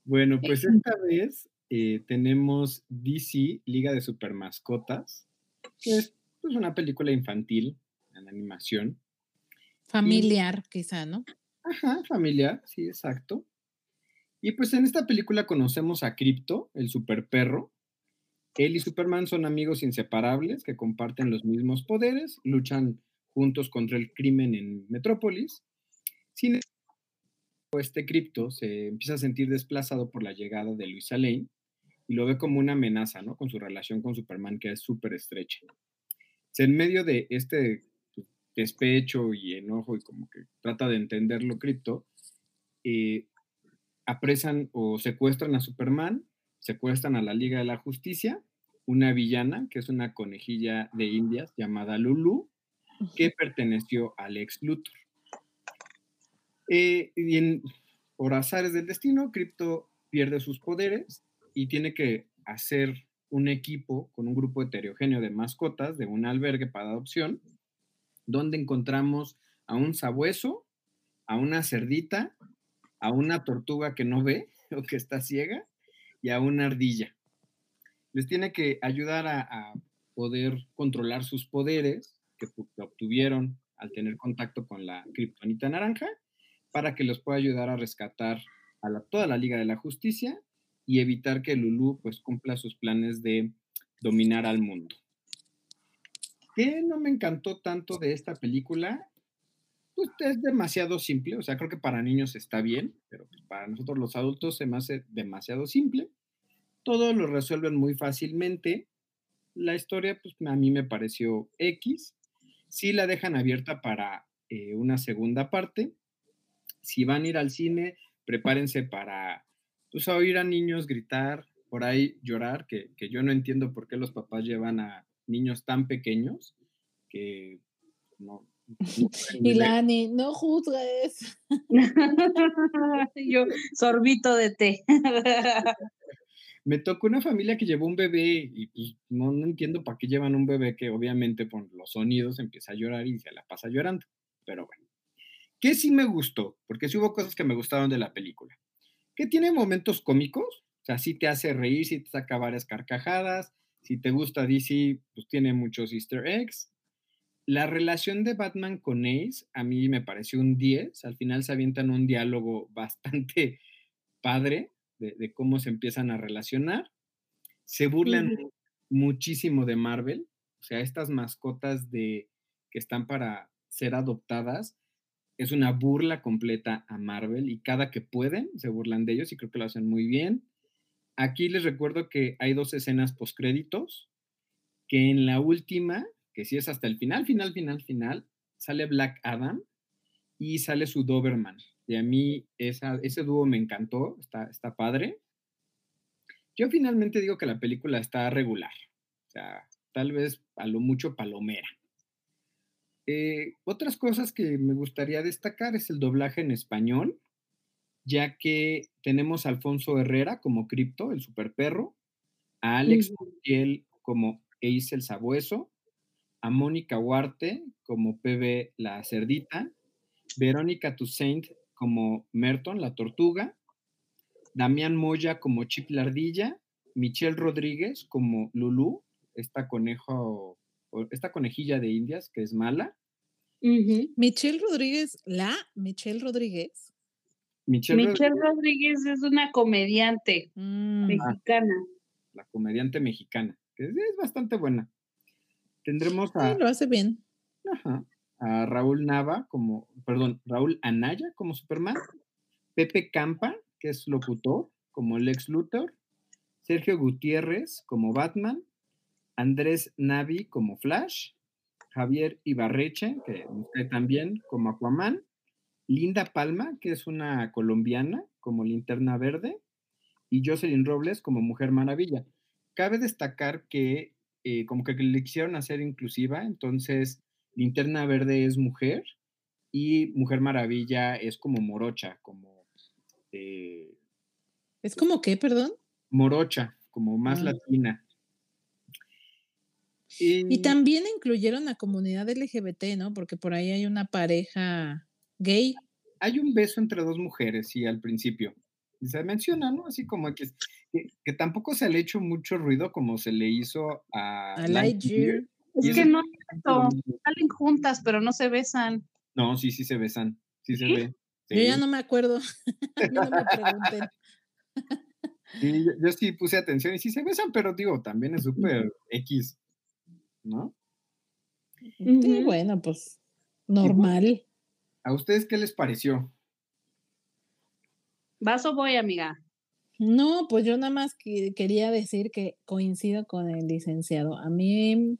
Bueno, pues esta vez eh, tenemos DC, Liga de Supermascotas, que es pues, una película infantil en animación. Familiar, quizá, ¿no? Ajá, familiar, sí, exacto. Y pues en esta película conocemos a Crypto, el super perro. Él y Superman son amigos inseparables que comparten los mismos poderes, luchan juntos contra el crimen en Metrópolis. Sin embargo, este Crypto se empieza a sentir desplazado por la llegada de Luisa Lane y lo ve como una amenaza, ¿no? Con su relación con Superman, que es súper estrecha. En medio de este despecho y enojo y como que trata de entenderlo Crypto, eh, apresan o secuestran a Superman, secuestran a la Liga de la Justicia, una villana, que es una conejilla de Indias llamada Lulu, que perteneció al ex Luthor. Eh, y en, por azares del destino, Crypto pierde sus poderes y tiene que hacer un equipo con un grupo heterogéneo de mascotas de un albergue para adopción, donde encontramos a un sabueso, a una cerdita, a una tortuga que no ve o que está ciega y a una ardilla. Les tiene que ayudar a, poder controlar sus poderes que, obtuvieron al tener contacto con la kriptonita naranja para que los pueda ayudar a rescatar a toda la Liga de la Justicia y evitar que Lulu pues cumpla sus planes de dominar al mundo. ¿Qué no me encantó tanto de esta película? Pues es demasiado simple, o sea, creo que para niños está bien, pero pues, para nosotros los adultos se me hace demasiado simple. Todo lo resuelven muy fácilmente. La historia, pues a mí me pareció X. Sí la dejan abierta para eh, una segunda parte. Si van a ir al cine, prepárense para pues, oír a niños gritar, por ahí llorar, que, que yo no entiendo por qué los papás llevan a niños tan pequeños que no, y Lani, no juzgues. Yo, sorbito de té. Me tocó una familia que llevó un bebé y pues no, no entiendo para qué llevan un bebé que obviamente por los sonidos empieza a llorar y se la pasa llorando. Pero bueno. ¿Qué sí me gustó? Porque sí hubo cosas que me gustaron de la película. Que tiene momentos cómicos, o sea, sí te hace reír, sí te saca varias carcajadas. Si te gusta DC, pues tiene muchos easter eggs. La relación de Batman con Ace a mí me pareció un 10. Al final se avientan un diálogo bastante padre de, cómo se empiezan a relacionar. Se burlan muchísimo de Marvel. O sea, estas mascotas de, que están para ser adoptadas es una burla completa a Marvel y cada que pueden se burlan de ellos y creo que lo hacen muy bien. Aquí les recuerdo que hay dos escenas postcréditos, que en la última que si es hasta el final, final, final, final, sale Black Adam y sale su Doberman. Y a mí ese dúo me encantó, está, está padre. Yo finalmente digo que la película está regular, o sea, tal vez a lo mucho palomera. Eh, otras cosas que me gustaría destacar es el doblaje en español, ya que tenemos a Alfonso Herrera como Crypto, el super perro, a Alex Montiel como Ace el Sabueso, a Mónica Huarte como PB la cerdita, Verónica Toussaint como Merton la tortuga, Damián Moya como Chip la ardilla, Michelle Rodríguez como Lulu, esta conejo, esta conejilla de Indias que es mala. Michelle Rodríguez, la Michelle Rodríguez. Michelle, Rodríguez. es una comediante mm. mexicana. la comediante mexicana, que es bastante buena. Tendremos a. lo hace bien. A Raúl Nava como, perdón, Raúl Anaya como Superman. Pepe Campa, que es locutor, como Lex Luthor. Sergio Gutiérrez como Batman. Andrés Navi como Flash. Javier Ibarreche, que usted también, como Aquaman. Linda Palma, que es una colombiana, como Linterna Verde. Y Jocelyn Robles como Mujer Maravilla. Cabe destacar que eh, como que le quisieron hacer inclusiva, entonces Linterna Verde es mujer y Mujer Maravilla es como morocha, como... Eh, ¿Es como qué, perdón? Morocha, como más ah. latina. Y, también incluyeron a comunidad LGBT, ¿no? Porque por ahí hay una pareja gay. Hay un beso entre dos mujeres, sí, al principio se menciona, ¿no? Así como que, que, tampoco se le ha hecho mucho ruido como se le hizo a, a Lightyear. Es que no, salen juntas, pero no se besan. No, sí, sí se besan, sí se ve. Yo ya no me acuerdo, no me pregunten. Sí, yo, sí puse atención y sí se besan, pero digo, también es súper X, ¿no? Sí, bueno, pues normal. ¿A ustedes qué les pareció? ¿Vas o voy, amiga? No, pues yo nada más quería decir que coincido con el licenciado. A mí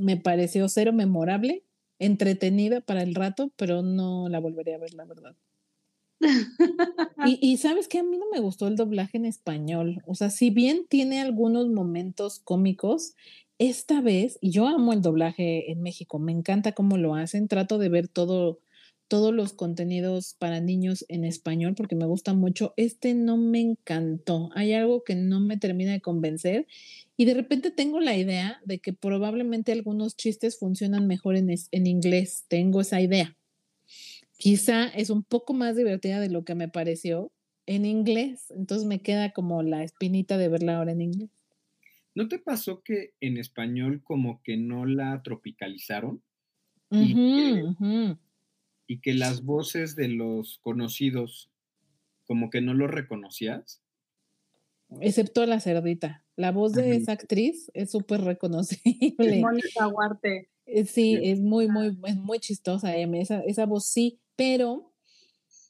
me pareció cero memorable, entretenida para el rato, pero no la volvería a ver, la verdad. y, y, sabes que a mí no me gustó el doblaje en español. O sea, si bien tiene algunos momentos cómicos, esta vez, y yo amo el doblaje en México, me encanta cómo lo hacen, trato de ver todo todos los contenidos para niños en español porque me gusta mucho. Este no me encantó. Hay algo que no me termina de convencer y de repente tengo la idea de que probablemente algunos chistes funcionan mejor en, en inglés. Tengo esa idea. Quizá es un poco más divertida de lo que me pareció en inglés. Entonces me queda como la espinita de verla ahora en inglés. ¿No te pasó que en español como que no la tropicalizaron? y que las voces de los conocidos como que no los reconocías. Excepto la cerdita. La voz de esa actriz es súper reconocible. Mónica Huarte. Eh, sí, es muy, muy, es muy chistosa esa, esa voz sí, pero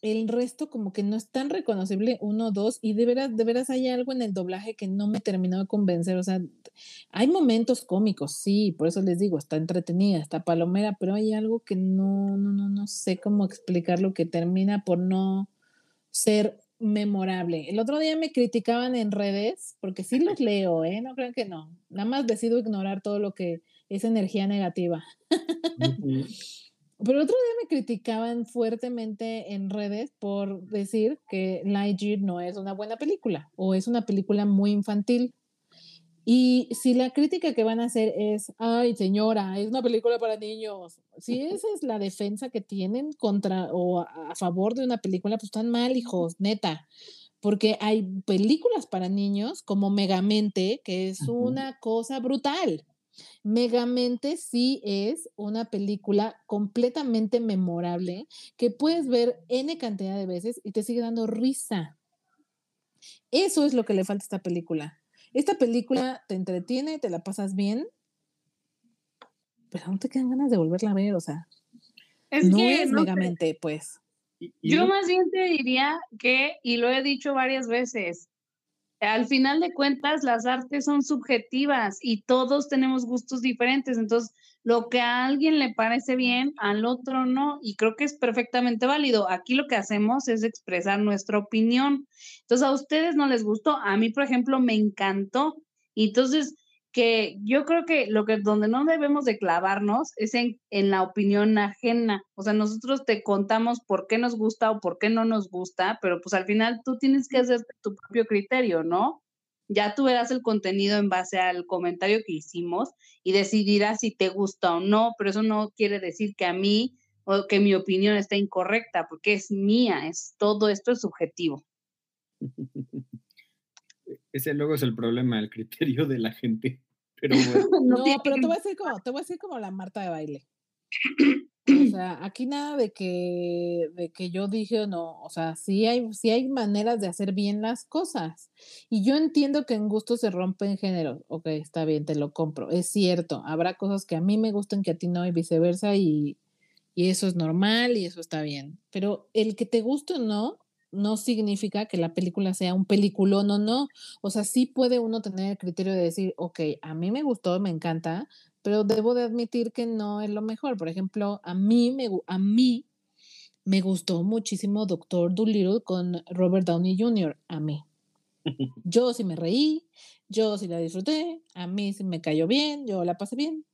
el resto como que no es tan reconocible, uno, dos, y de veras, de veras hay algo en el doblaje que no me terminó de convencer, o sea, hay momentos cómicos, sí, por eso les digo, está entretenida, está palomera, pero hay algo que no, no, no, no sé cómo explicarlo, que termina por no ser memorable. El otro día me criticaban en redes, porque sí los leo, ¿eh? No crean que no, nada más decido ignorar todo lo que es energía negativa. Pero otro día me criticaban fuertemente en redes por decir que Lightyear no es una buena película o es una película muy infantil. Y si la crítica que van a hacer es, ay señora, es una película para niños, si esa es la defensa que tienen contra o a, favor de una película, pues están mal, hijos, neta. Porque hay películas para niños como Megamente, que es una cosa brutal. Megamente sí es una película completamente memorable que puedes ver N cantidad de veces y te sigue dando risa. Eso es lo que le falta a esta película. Esta película te entretiene, te la pasas bien, pero no te quedan ganas de volverla a ver, o sea. no es Megamente, pues. Yo más bien te diría que, y lo he dicho varias veces, al final de cuentas las artes son subjetivas y todos tenemos gustos diferentes, entonces lo que a alguien le parece bien, al otro no, y creo que es perfectamente válido. Aquí lo que hacemos es expresar nuestra opinión. Entonces a ustedes no les gustó, a mí por ejemplo me encantó. Y entonces que yo creo que lo que donde no debemos de clavarnos es en, en, la opinión ajena. O sea, nosotros te contamos por qué nos gusta o por qué no nos gusta, pero pues al final tú tienes que hacer tu propio criterio, ¿no? Ya tú verás el contenido en base al comentario que hicimos y decidirás si te gusta o no, pero eso no quiere decir que a mí o que mi opinión está incorrecta, porque es mía, es todo esto es subjetivo. Ese luego es el problema, el criterio de la gente. Pero no, pero te voy, a decir como, te voy a decir como la Marta de baile. O sea, aquí nada de que, de que yo dije o no, o sea, sí hay, sí hay maneras de hacer bien las cosas. Y yo entiendo que en gusto se rompen géneros. Ok, está bien, te lo compro. Es cierto, habrá cosas que a mí me gustan que a ti no y viceversa y, y eso es normal y eso está bien. Pero el que te guste o no, no significa que la película sea un peliculón no, no. O sea, sí puede uno tener el criterio de decir, ok, a mí me gustó, me encanta, pero debo de admitir que no es lo mejor. Por ejemplo, a mí me, a mí me gustó muchísimo Doctor Dolittle con Robert Downey Jr. A mí. Yo sí me reí, yo sí la disfruté, a mí sí me cayó bien, yo la pasé bien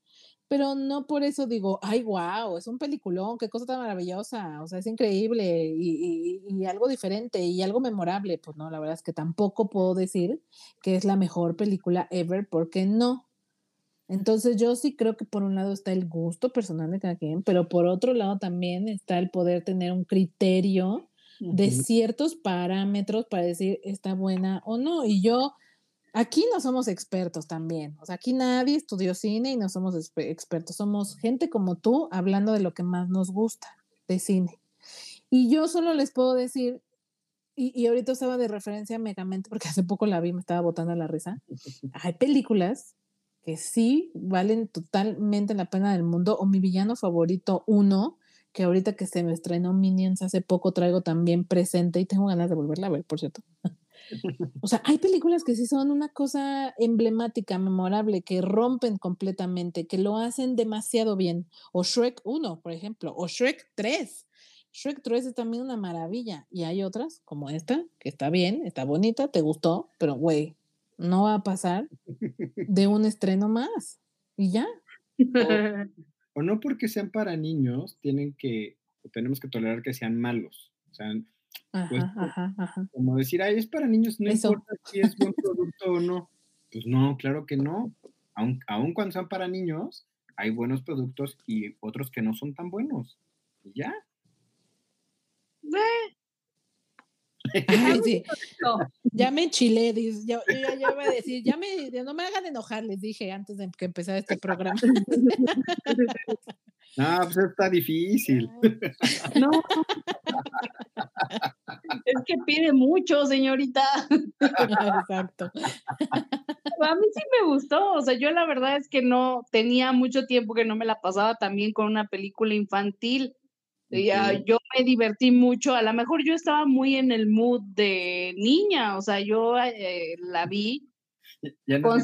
pero no por eso digo, ay, wow, es un peliculón, qué cosa tan maravillosa, o sea, es increíble y, y, algo diferente y algo memorable. Pues no, la verdad es que tampoco puedo decir que es la mejor película ever, porque no. Entonces yo sí creo que por un lado está el gusto personal de cada quien, pero por otro lado también está el poder tener un criterio de ciertos parámetros para decir está buena o no. Y yo Aquí no somos expertos también, o sea, aquí nadie estudió cine y no somos expertos, somos gente como tú hablando de lo que más nos gusta de cine. Y yo solo les puedo decir, y, ahorita estaba de referencia a Megamente porque hace poco la vi, me estaba botando la risa, hay películas que sí valen totalmente la pena del mundo, o mi villano favorito, uno, que ahorita que se me estrenó Minions hace poco traigo también presente y tengo ganas de volverla a ver, por cierto. O sea, hay películas que sí son una cosa emblemática, memorable, que rompen completamente, que lo hacen demasiado bien. O Shrek 1, por ejemplo, o Shrek 3. Shrek 3 es también una maravilla. Y hay otras, como esta, que está bien, está bonita, te gustó, pero güey, no va a pasar de un estreno más. Y ya. O, no porque sean para niños, tienen que o tenemos que tolerar que sean malos. O sea, pues, como decir, ay, es para niños, no importa si es buen producto o no. Pues no, claro que no. Aun, aun cuando sean para niños, hay buenos productos y otros que no son tan buenos. Y ya. Ya me enchilé, yo, ya, iba a decir, ya me, no me hagan enojar, les dije antes de que empezara este programa. No, pues está difícil. No. Es que pide mucho, señorita. Exacto. A mí sí me gustó, o sea, yo la verdad es que no tenía mucho tiempo que no me la pasaba también con una película infantil. Ya, yo me divertí mucho, a lo mejor yo estaba muy en el mood de niña, o sea, yo eh, la vi ya no con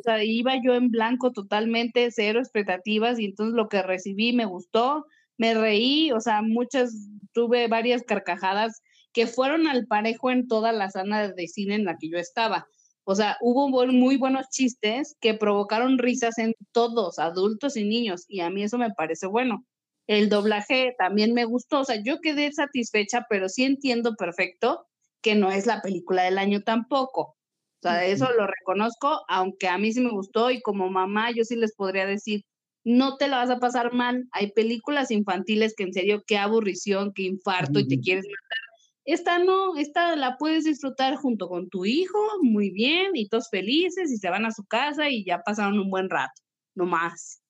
o sea, iba yo en blanco totalmente, cero expectativas y entonces lo que recibí me gustó, me reí, o sea, muchas, tuve varias carcajadas que fueron al parejo en toda la sala de cine en la que yo estaba. O sea, hubo muy buenos chistes que provocaron risas en todos, adultos y niños, y a mí eso me parece bueno. El doblaje también me gustó, o sea, yo quedé satisfecha, pero sí entiendo perfecto que no es la película del año tampoco. O sea, eso lo reconozco, aunque a mí sí me gustó y como mamá yo sí les podría decir, no te la vas a pasar mal. Hay películas infantiles que en serio, qué aburrición, qué infarto y te quieres matar. Esta no, esta la puedes disfrutar junto con tu hijo, muy bien, y todos felices y se van a su casa y ya pasaron un buen rato, no más.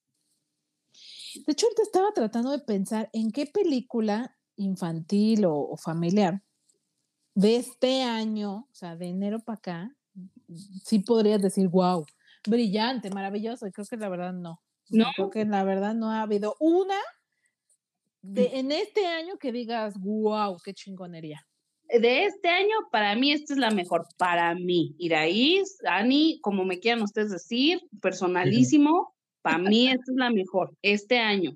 De hecho, te estaba tratando de pensar en qué película infantil o, o familiar de este año, o sea, de enero para acá, sí podrías decir, wow, brillante, maravilloso. Y creo que la verdad no. No. Creo que la verdad no ha habido una de, mm. en este año que digas, wow, qué chingonería. De este año, para mí, esta es la mejor. Para mí, Iraís, Ani, como me quieran ustedes decir, personalísimo, para mí esta es la mejor. Este año.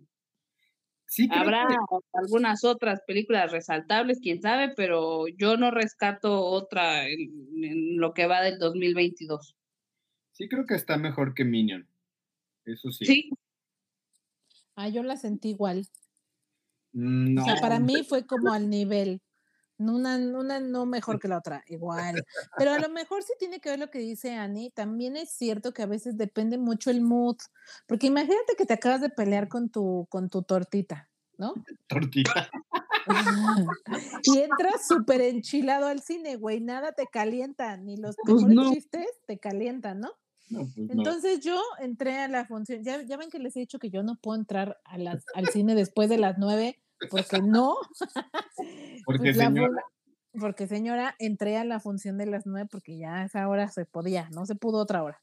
Habrá algunas otras películas resaltables, quién sabe, pero yo no rescato otra en, lo que va del 2022. Sí, creo que está mejor que Minion. Eso sí. Sí. Ah, yo la sentí igual. No. O sea, para mí fue como al nivel. Una, una no mejor que la otra, igual. Pero a lo mejor sí tiene que ver lo que dice Annie. También es cierto que a veces depende mucho el mood. Porque imagínate que te acabas de pelear con tu, con tu tortita, ¿no? Tortita. y entras súper enchilado al cine, güey. Nada te calienta, ni los pues mejores chistes te calientan, ¿no? Pues Entonces yo entré a la función, ya, ya, ven que les he dicho que yo no puedo entrar a las, al cine después de las nueve porque no. Porque pues señora. porque señora, entré a la función de las nueve porque ya a esa hora se podía, no se pudo otra hora.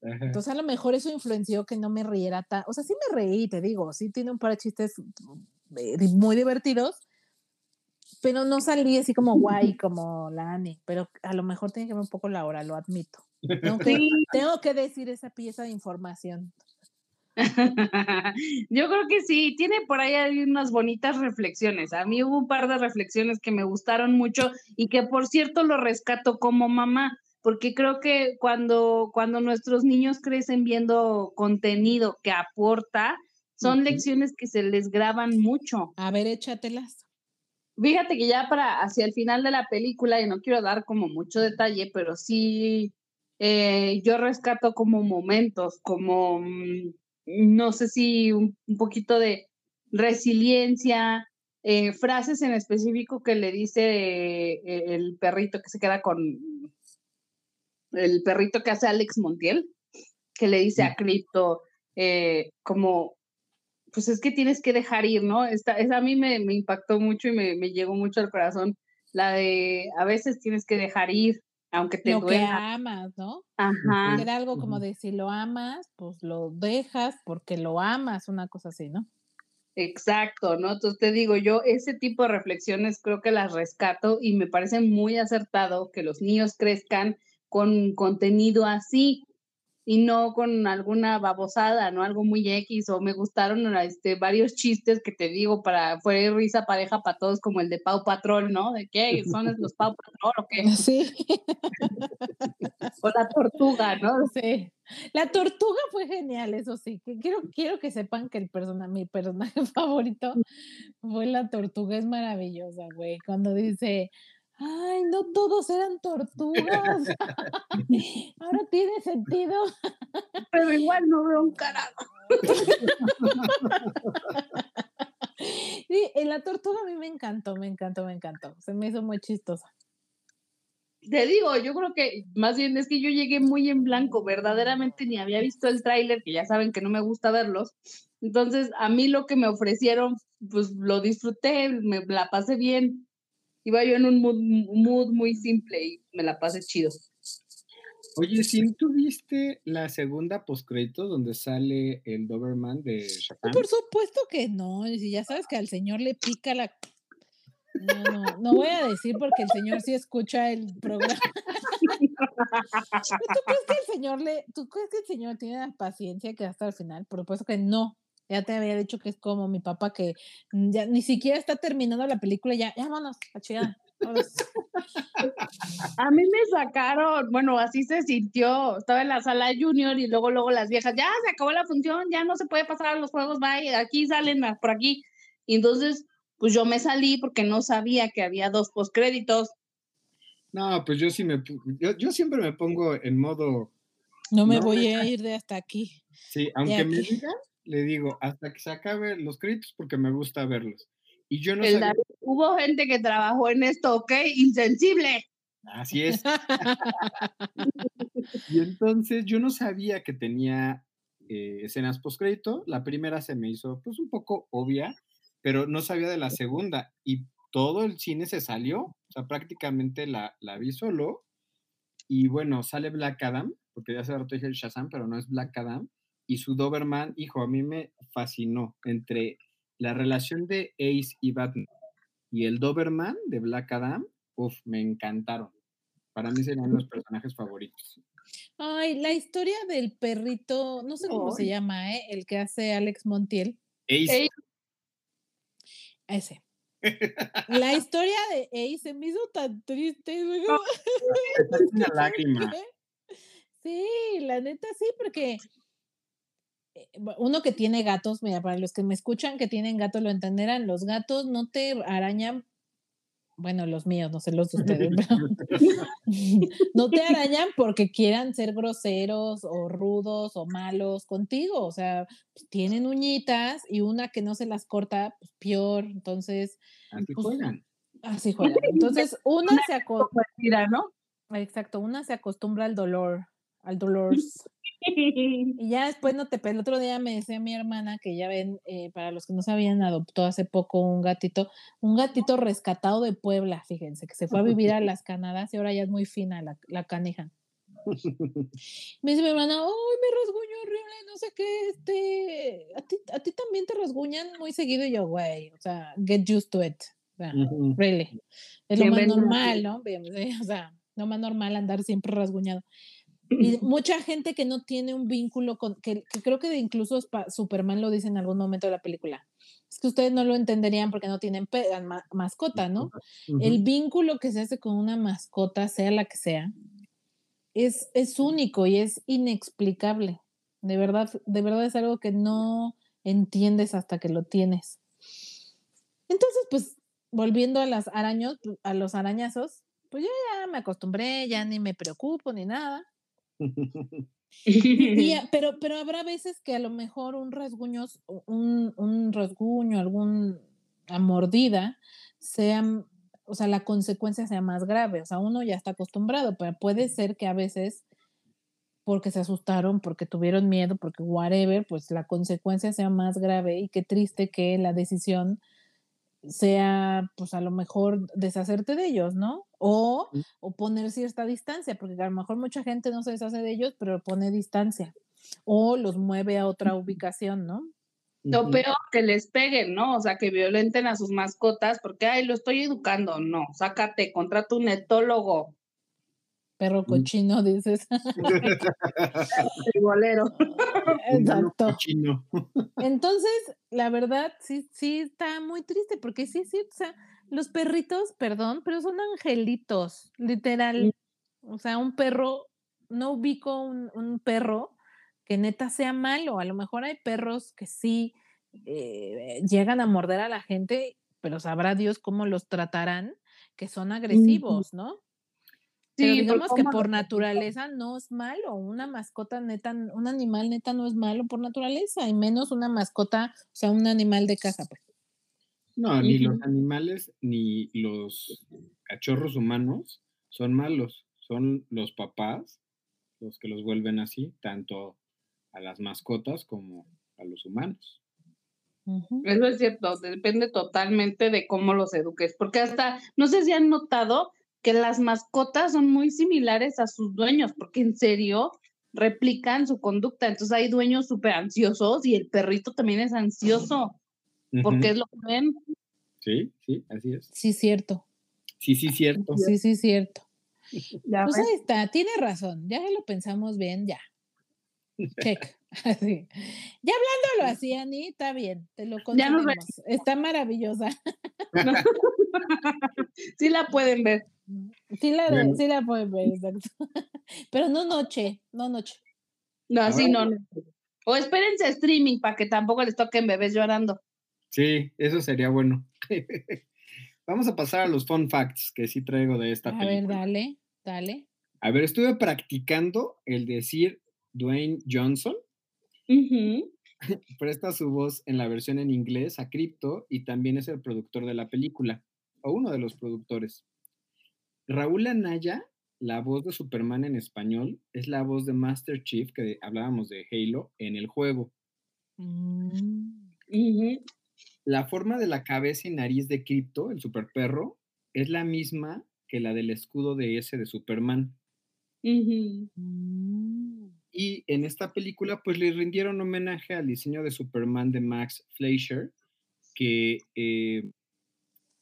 Entonces a lo mejor eso influenció que no me riera tan, o sea, sí me reí, te digo, sí tiene un par de chistes eh, muy divertidos, pero no salí así como guay como la Ani, pero a lo mejor tiene que ver un poco la hora, lo admito. Tengo que, tengo que decir esa pieza de información. Yo creo que sí, tiene por ahí unas bonitas reflexiones. A mí hubo un par de reflexiones que me gustaron mucho y que por cierto lo rescato como mamá, porque creo que cuando, cuando nuestros niños crecen viendo contenido que aporta, son lecciones que se les graban mucho. A ver, échatelas. Fíjate que ya para hacia el final de la película, y no quiero dar como mucho detalle, pero sí eh, yo rescato como momentos, como mm, no sé si un, poquito de resiliencia, eh, frases en específico que le dice eh, el perrito que se queda con el perrito que hace Alex Montiel, que le dice a Crypto eh, como, pues es que tienes que dejar ir, ¿no? Esta, esa a mí me, impactó mucho y me, me, llegó mucho al corazón, la de a veces tienes que dejar ir, aunque te lo que amas, ¿no? Ajá. Era algo como de si lo amas, pues lo dejas porque lo amas, una cosa así, ¿no? Exacto, ¿no? Entonces te digo, yo ese tipo de reflexiones creo que las rescato y me parece muy acertado que los niños crezcan con contenido así. Y no con alguna babosada, ¿no? Algo muy X, o me gustaron este, varios chistes que te digo para, fue risa pareja para todos, como el de Pau Patrol, ¿no? ¿De qué? ¿Son los Pau Patrol o qué? Sí. o la tortuga, ¿no? Sí. La tortuga fue genial, eso sí. Quiero, quiero que sepan que el persona, mi personaje favorito fue la tortuga, es maravillosa, güey. Cuando dice, Ay, no todos eran tortugas. Ahora tiene sentido. Pero igual no veo un carajo. Sí, en la tortuga a mí me encantó, me encantó, me encantó. Se me hizo muy chistosa. Te digo, yo creo que más bien es que yo llegué muy en blanco, verdaderamente ni había visto el tráiler, que ya saben que no me gusta verlos. Entonces, a mí lo que me ofrecieron, pues lo disfruté, me la pasé bien Iba yo en un mood, muy simple y me la pasé chido. Oye, si ¿tú viste la segunda postcrédito donde sale el Doberman de Japan? Por supuesto que no, si ya sabes que al señor le pica la... No, no, no voy a decir porque el señor sí escucha el programa. ¿Tú crees que el señor le, tú crees que el señor tiene la paciencia que hasta el final? Por supuesto que no. Ya te había dicho que es como mi papá que ya ni siquiera está terminando la película, ya, ya vámonos, a A mí me sacaron, bueno, así se sintió. Estaba en la sala junior y luego, luego las viejas, ya se acabó la función, ya no se puede pasar a los juegos, bye, aquí salen por aquí. Y entonces, pues yo me salí porque no sabía que había dos postcréditos. No, pues yo sí me, yo, yo siempre me pongo en modo. No me voy a ir de hasta aquí. Sí, aunque me digan, le digo, hasta que se acabe los créditos porque me gusta verlos. Y yo no sé. Hubo gente que trabajó en esto, ¿ok? Insensible. Así es. y entonces yo no sabía que tenía eh, escenas postcrédito. La primera se me hizo pues un poco obvia, pero no sabía de la segunda. Y todo el cine se salió, o sea, prácticamente la, la vi solo. Y bueno, sale Black Adam, porque ya se rato dije Shazam, pero no es Black Adam y su Doberman, hijo, a mí me fascinó entre la relación de Ace y Batman y el Doberman de Black Adam, uff, me encantaron. Para mí serían los personajes favoritos. Ay, la historia del perrito, no sé cómo se llama, ¿eh? El que hace Alex Montiel. Ace. Ese. La historia de Ace me hizo tan triste. una lágrima. Sí, la neta sí, porque uno que tiene gatos, mira, para los que me escuchan que tienen gatos lo entenderán, los gatos no te arañan, bueno, los míos, no sé los de ustedes, no te arañan porque quieran ser groseros o rudos o malos contigo, o sea, pues, tienen uñitas y una que no se las corta, pues peor, entonces... Así pues, juegan. Así juegan. Entonces, una se acostumbra, ¿no? Exacto, una se acostumbra al dolor, al dolor. Y ya después no te... El otro día me decía mi hermana que ya ven, eh, para los que no sabían, adoptó hace poco un gatito, un gatito rescatado de Puebla, fíjense, que se fue a vivir a las Canadas y ahora ya es muy fina la, la canija. Me dice mi hermana, ¡ay, me rasguño horrible! No sé qué, este, a ti, a ti también te rasguñan muy seguido. Y yo, güey, o sea, get used to it. really. Es lo más normal, ¿no? O sea, lo más normal andar siempre rasguñado. Y mucha gente que no tiene un vínculo con, que, creo que incluso Superman lo dice en algún momento de la película. Es que ustedes no lo entenderían porque no tienen mascota, ¿no? El vínculo que se hace con una mascota, sea la que sea, es, es único y es inexplicable. De verdad, de verdad es algo que no entiendes hasta que lo tienes. Entonces, pues, volviendo a las araños, a los arañazos, pues yo ya me acostumbré, ya ni me preocupo ni nada. pero, pero habrá veces que a lo mejor un rasguño, un, un rasguño, alguna mordida, sea, o sea, la consecuencia sea más grave. O sea, uno ya está acostumbrado, pero puede ser que a veces, porque se asustaron, porque tuvieron miedo, porque whatever, pues la consecuencia sea más grave y qué triste que la decisión sea, pues a lo mejor deshacerte de ellos, ¿no? O, o poner cierta distancia, porque a lo mejor mucha gente no se deshace de ellos, pero pone distancia. O los mueve a otra ubicación, ¿no? Lo peor, que les peguen, ¿no? O sea, que violenten a sus mascotas porque, ay, lo estoy educando. No, sácate, contrata un etólogo. Perro cochino, dices. El bolero. Exacto. Entonces, la verdad, sí, sí está muy triste, porque sí, sí, o sea, los perritos, perdón, pero son angelitos, literal. O sea, un perro, no ubico un, un perro que neta sea malo. A lo mejor hay perros que sí eh, llegan a morder a la gente, pero sabrá Dios cómo los tratarán, que son agresivos, ¿no? Pero digamos que por naturaleza no es malo. Una mascota neta, un animal neta no es malo por naturaleza, y menos una mascota, o sea, un animal de casa, pues. No, ni los animales ni los cachorros humanos son malos. Son los papás los que los vuelven así, tanto a las mascotas como a los humanos. Eso es cierto, depende totalmente de cómo los eduques, porque hasta, no sé si han notado que las mascotas son muy similares a sus dueños, porque en serio replican su conducta, entonces hay dueños súper ansiosos y el perrito también es ansioso, porque es lo que ven. Sí, sí, así es. Sí, cierto. Sí, sí, cierto. Sí, sí, cierto. pues ahí está, tiene razón, ya lo pensamos bien, ya. Check. Así. Ya hablándolo así, Ani, está bien, te lo contamos. Está maravillosa. sí la pueden ver. Sí la, sí la pueden ver, exacto. Pero no noche, no noche. No, así no, O espérense streaming para que tampoco les toquen bebés llorando. Sí, eso sería bueno. Vamos a pasar a los fun facts que sí traigo de esta a película. A ver, dale, dale. A ver, estuve practicando el decir Dwayne Johnson Presta su voz en la versión en inglés a Crypto y también es el productor de la película, o uno de los productores. Raúl Anaya, la voz de Superman en español, es la voz de Master Chief, que hablábamos de Halo, en el juego. Mm. La forma de la cabeza y nariz de Crypto, el superperro, es la misma que la del escudo de ese de Superman. Y en esta película, pues le rindieron homenaje al diseño de Superman de Max Fleischer, que eh,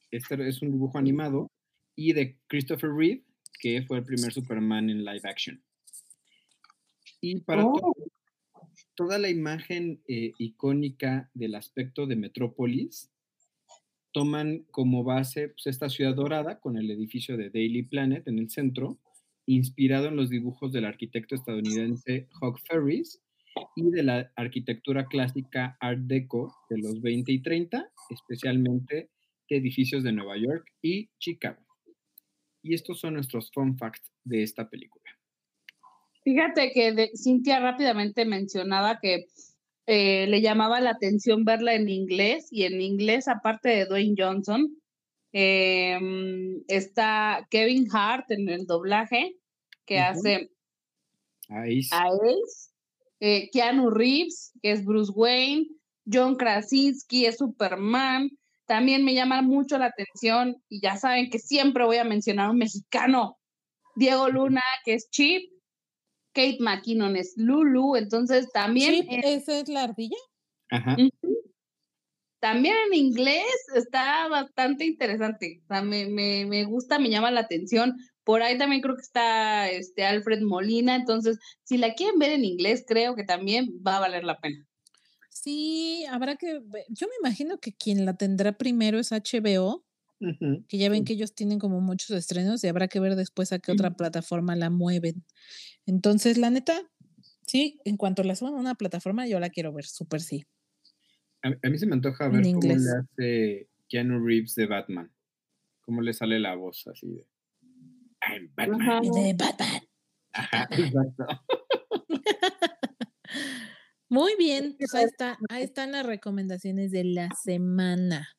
este es un dibujo animado, y de Christopher Reeve, que fue el primer Superman en live action. Y para oh. Toda la imagen eh, icónica del aspecto de Metrópolis, toman como base pues, esta ciudad dorada con el edificio de Daily Planet en el centro, inspirado en los dibujos del arquitecto estadounidense Hawk Ferris y de la arquitectura clásica Art Deco de los 20 y 30, especialmente de edificios de Nueva York y Chicago. Y estos son nuestros fun facts de esta película. Fíjate que Cintia rápidamente mencionaba que eh, le llamaba la atención verla en inglés y en inglés, aparte de Dwayne Johnson, Em, está Kevin Hart en el doblaje, que hace a Ace. Eh, Keanu Reeves, que es Bruce Wayne. John Krasinski es Superman. También me llama mucho la atención, y ya saben que siempre voy a mencionar un mexicano, Diego Luna, que es Chip. Kate McKinnon es Lulu, entonces también. ¿Chip, ¿Esa es la ardilla? Ajá. También en inglés está bastante interesante. O sea, me, me, me, gusta, me llama la atención. Por ahí también creo que está este Alfred Molina. Entonces, si la quieren ver en inglés, creo que también va a valer la pena. Sí, habrá que. Yo me imagino que quien la tendrá primero es HBO, que ya ven que ellos tienen como muchos estrenos y habrá que ver después a qué otra plataforma la mueven. Entonces, la neta, sí, en cuanto la suban a una plataforma, yo la quiero ver, súper sí. A, mí se me antoja ver cómo le hace Keanu Reeves de Batman. Cómo le sale la voz así de. I'm Batman. De Batman. Ajá, exacto. Muy bien, pues ahí, está, ahí están las recomendaciones de la semana.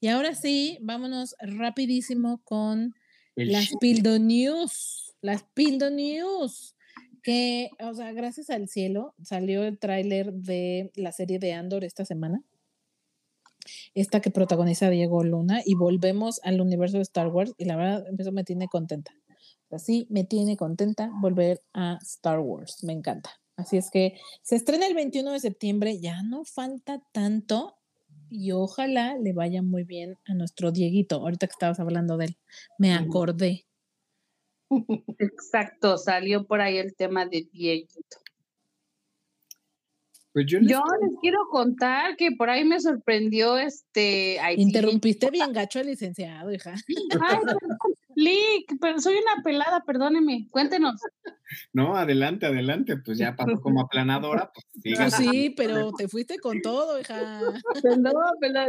Y ahora sí, vámonos rapidísimo con las Pildo News. Las Pildo News. Que, o sea, gracias al cielo, salió el tráiler de la serie de Andor esta semana esta que protagoniza Diego Luna, y volvemos al universo de Star Wars, y la verdad, eso me tiene contenta. Así me tiene contenta volver a Star Wars, me encanta. Así es que se estrena el 21 de septiembre, ya no falta tanto, y ojalá le vaya muy bien a nuestro Dieguito. Ahorita que estabas hablando de él, me acordé. Exacto, salió por ahí el tema de viejito. Pues yo les, quiero contar que por ahí me sorprendió este. Interrumpiste bien gacho al licenciado, hija. Ay, Lick, pero soy una pelada, perdóneme, cuéntenos. No, adelante, adelante, pues ya pasó como aplanadora, pues ah, sí, pero te fuiste con todo, hija. No,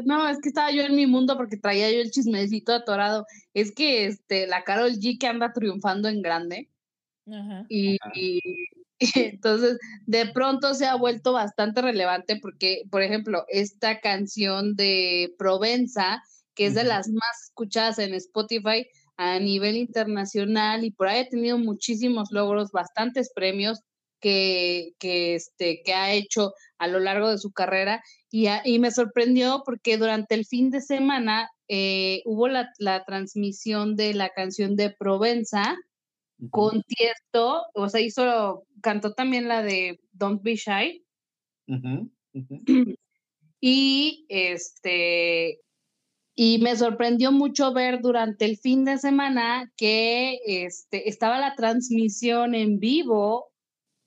no, es que estaba yo en mi mundo porque traía yo el chismecito atorado. Es que este, la Carol G que anda triunfando en grande. Ajá. y, entonces, de pronto se ha vuelto bastante relevante porque, por ejemplo, esta canción de Provenza, que es de las más escuchadas en Spotify a nivel internacional y por ahí ha tenido muchísimos logros, bastantes premios que, que, este, que ha hecho a lo largo de su carrera. Y, y me sorprendió porque durante el fin de semana eh, hubo la, la transmisión de la canción de Provenza con Tiesto, o sea, hizo, cantó también la de Don't Be Shy. Y este, y me sorprendió mucho ver durante el fin de semana que este, estaba la transmisión en vivo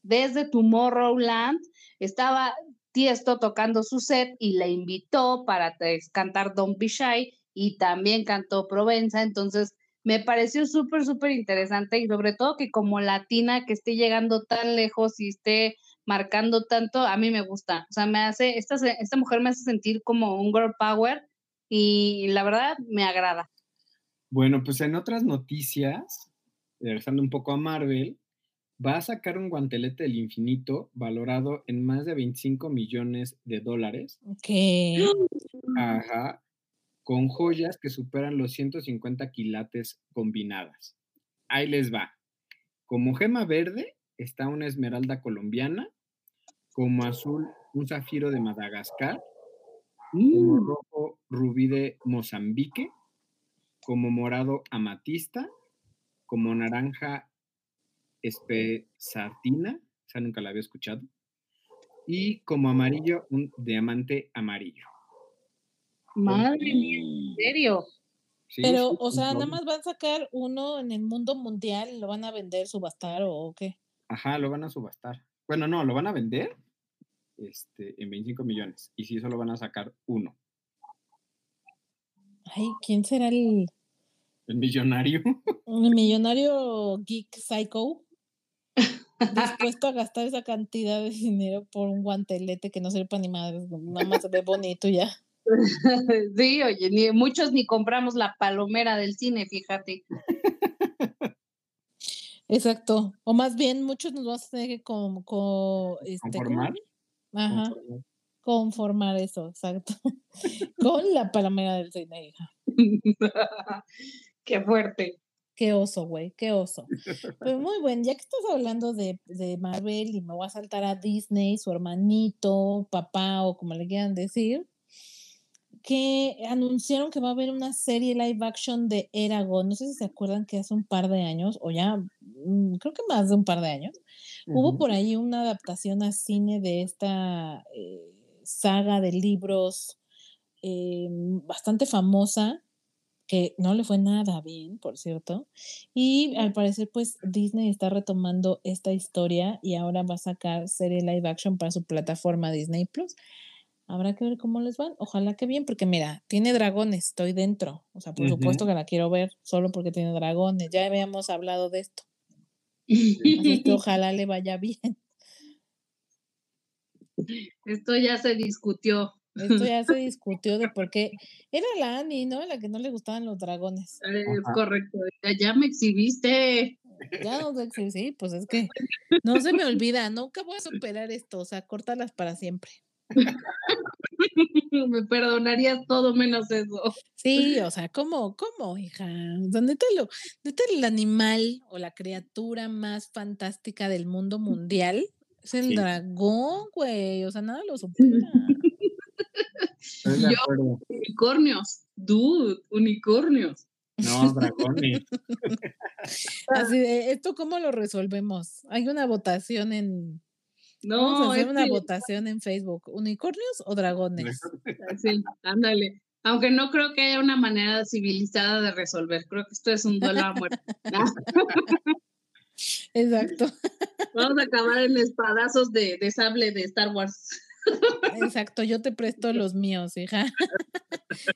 desde Tomorrowland. Estaba Tiesto tocando su set y le invitó para cantar Don't Be Shy y también cantó Provenza. Entonces, me pareció súper, súper interesante y sobre todo que como latina que esté llegando tan lejos y esté marcando tanto, a mí me gusta. O sea, me hace, esta, esta mujer me hace sentir como un girl power y la verdad me agrada. Bueno, pues en otras noticias, regresando un poco a Marvel, va a sacar un guantelete del infinito valorado en más de 25 millones de dólares. ¿Qué? Ajá con joyas que superan los 150 quilates combinadas. Ahí les va. Como gema verde está una esmeralda colombiana, como azul un zafiro de Madagascar, como mm. rojo rubí de Mozambique, como morado amatista, como naranja espesartina, esa nunca la había escuchado, y como amarillo un diamante amarillo. Madre mía, ¿en serio? Pero, o sea, nada más van a sacar uno en el mundo mundial, lo van a vender, subastar o qué? Ajá, lo van a subastar. Bueno, no, lo van a vender este, en 25 millones. Y si eso lo van a sacar uno. Ay, ¿quién será el. El millonario. El millonario geek psycho. dispuesto a gastar esa cantidad de dinero por un guantelete que no sirve para ni madre, nada más se ve bonito ya. sí, oye, ni, muchos ni compramos la palomera del cine, fíjate. Exacto. O más bien, muchos nos vamos a tener que este, conformar. Ajá. Conformar. eso, exacto. con la palomera del cine, hija. Qué fuerte. Qué oso, güey, qué oso. Pero muy bueno, ya que estás hablando de, de, Marvel y me voy a saltar a Disney, su hermanito, papá o como le quieran decir, que anunciaron que va a haber una serie live action de Eragon. No sé si se acuerdan que hace un par de años, o ya, mm, creo que más de un par de años, hubo por ahí una adaptación a cine de esta eh, saga de libros eh, bastante famosa, que no le fue nada bien, por cierto. Y al parecer, pues Disney está retomando esta historia y ahora va a sacar serie live action para su plataforma Disney Plus. Habrá que ver cómo les van. Ojalá que bien, porque mira, tiene dragones, estoy dentro. O sea, por supuesto que la quiero ver solo porque tiene dragones. Ya habíamos hablado de esto. Así que ojalá le vaya bien. Esto ya se discutió. Esto ya se discutió de por qué. Era la Ani, ¿no? La que no le gustaban los dragones. Es correcto. Ya me exhibiste. Ya no exhibiste, sí, pues es que no se me olvida. Nunca voy a superar esto. O sea, córtalas para siempre. Me perdonarías todo menos eso. Sí, o sea, ¿cómo, cómo, hija? ¿Dónde te lo, dónde el animal o la criatura más fantástica del mundo mundial? Es el dragón, güey. O sea, nada lo supera. Yo, unicornios, dude, unicornios. No, dragones. Así de, ¿esto cómo lo resolvemos? Hay una votación en, no, Vamos a hacer una votación en Facebook. ¿Unicornios o dragones? Sí, ándale. Aunque no creo que haya una manera civilizada de resolver. Creo que esto es un duelo a muerte. Exacto. Vamos a acabar en espadazos de, de sable de Star Wars. Exacto, yo te presto los míos, hija.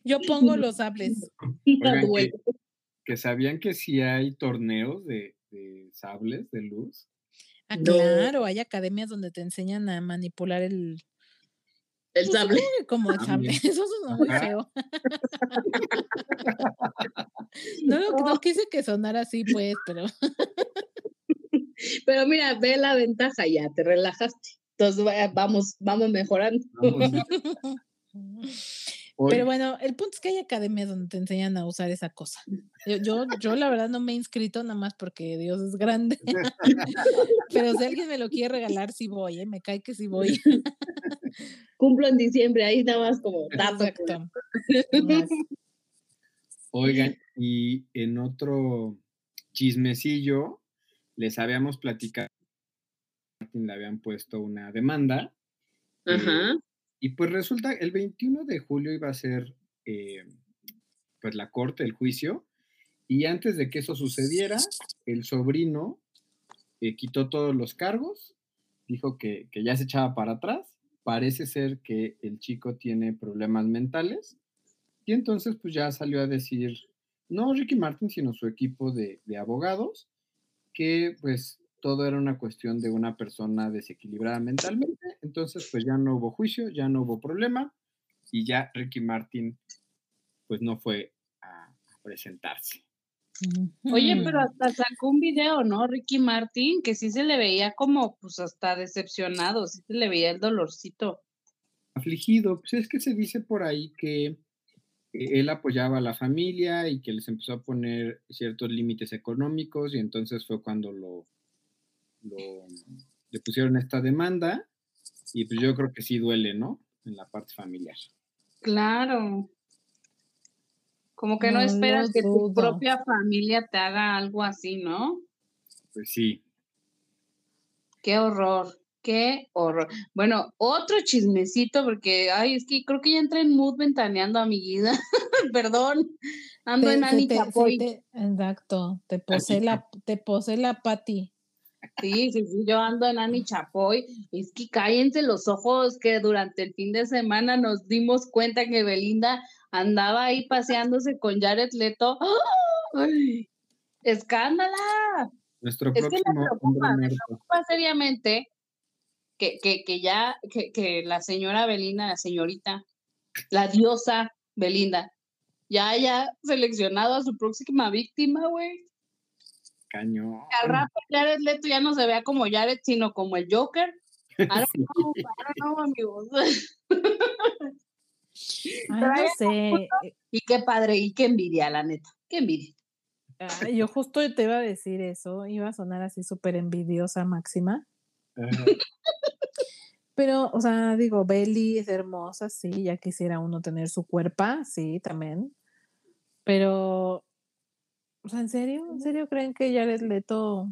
Yo pongo los sables. Oigan, que, que sabían que sí hay torneos de, de sables de luz. Ah, claro, hay academias donde te enseñan a manipular el, El pues, sable. como el sable. Eso suena muy Ajá. feo. No, lo- no quise que sonara así, pues, pero Pero mira, ve la ventaja, ya te relajaste. Entonces va- vamos, vamos mejorando. Vamos, hoy- Pero bueno, el punto es que hay academias donde te enseñan a usar esa cosa. Yo, yo, yo la verdad no me he inscrito nada más porque Dios es grande. Pero si alguien me lo quiere regalar, sí voy, ¿eh? Me cae que sí voy. Cumplo en diciembre, ahí nada más como dato. Exacto. Más. Oigan, y en otro chismecillo, les habíamos platicado que a Martin le habían puesto una demanda. eh, Ajá. Y pues resulta, el 21 de julio iba a ser eh, pues la corte, el juicio, y antes de que eso sucediera, el sobrino eh, quitó todos los cargos, dijo que, que ya se echaba para atrás, parece ser que el chico tiene problemas mentales, y entonces pues ya salió a decir, no Ricky Martin, sino su equipo de, de abogados, que pues todo era una cuestión de una persona desequilibrada mentalmente, entonces pues ya no hubo juicio, ya no hubo problema, y ya Ricky Martin pues no fue a, a presentarse. Oye, pero hasta sacó un video, ¿no? Ricky Martin, que sí se le veía como, pues hasta decepcionado, sí se le veía el dolorcito. afligido. Pues es que se dice por ahí que eh, él apoyaba a la familia y que les empezó a poner ciertos límites económicos y entonces fue cuando lo, lo- le pusieron esta demanda y pues yo creo que sí duele, ¿no? En la parte familiar. Claro. Como que no, No esperas que tu propia familia te haga algo así, ¿no? Pues sí. Qué horror, qué horror. Bueno, otro chismecito, porque, ay, es que creo que ya entré en mood ventaneando, amiguita. Perdón, ando Te- en se Ani te- se Chapoy. te- exacto, te posee la, te posee la pati. Sí, sí, sí, yo ando en Ani Chapoy. Es que cállense los ojos que durante el fin de semana nos dimos cuenta que Belinda andaba ahí paseándose con Jared Leto. ¡Ay! ¡Escándala! Nuestro Es que me próximo preocupa, me preocupa seriamente que, que, que ya, que, que la señora Belinda, la señorita, la diosa Belinda, ya haya seleccionado a su próxima víctima, güey. Cañón. Que Al rato Jared Leto ya no se vea como Jared, sino como el Joker. I don't know, I don't know, amigos. Ay, no sé. Y qué padre, y qué envidia, la neta. Qué envidia. Ay, yo justo te iba a decir eso, iba a sonar así súper envidiosa máxima. Pero, o sea, digo, Belly es hermosa, sí, ya quisiera uno tener su cuerpo, sí, también. Pero, o sea, ¿en serio? ¿En serio creen que Jared Leto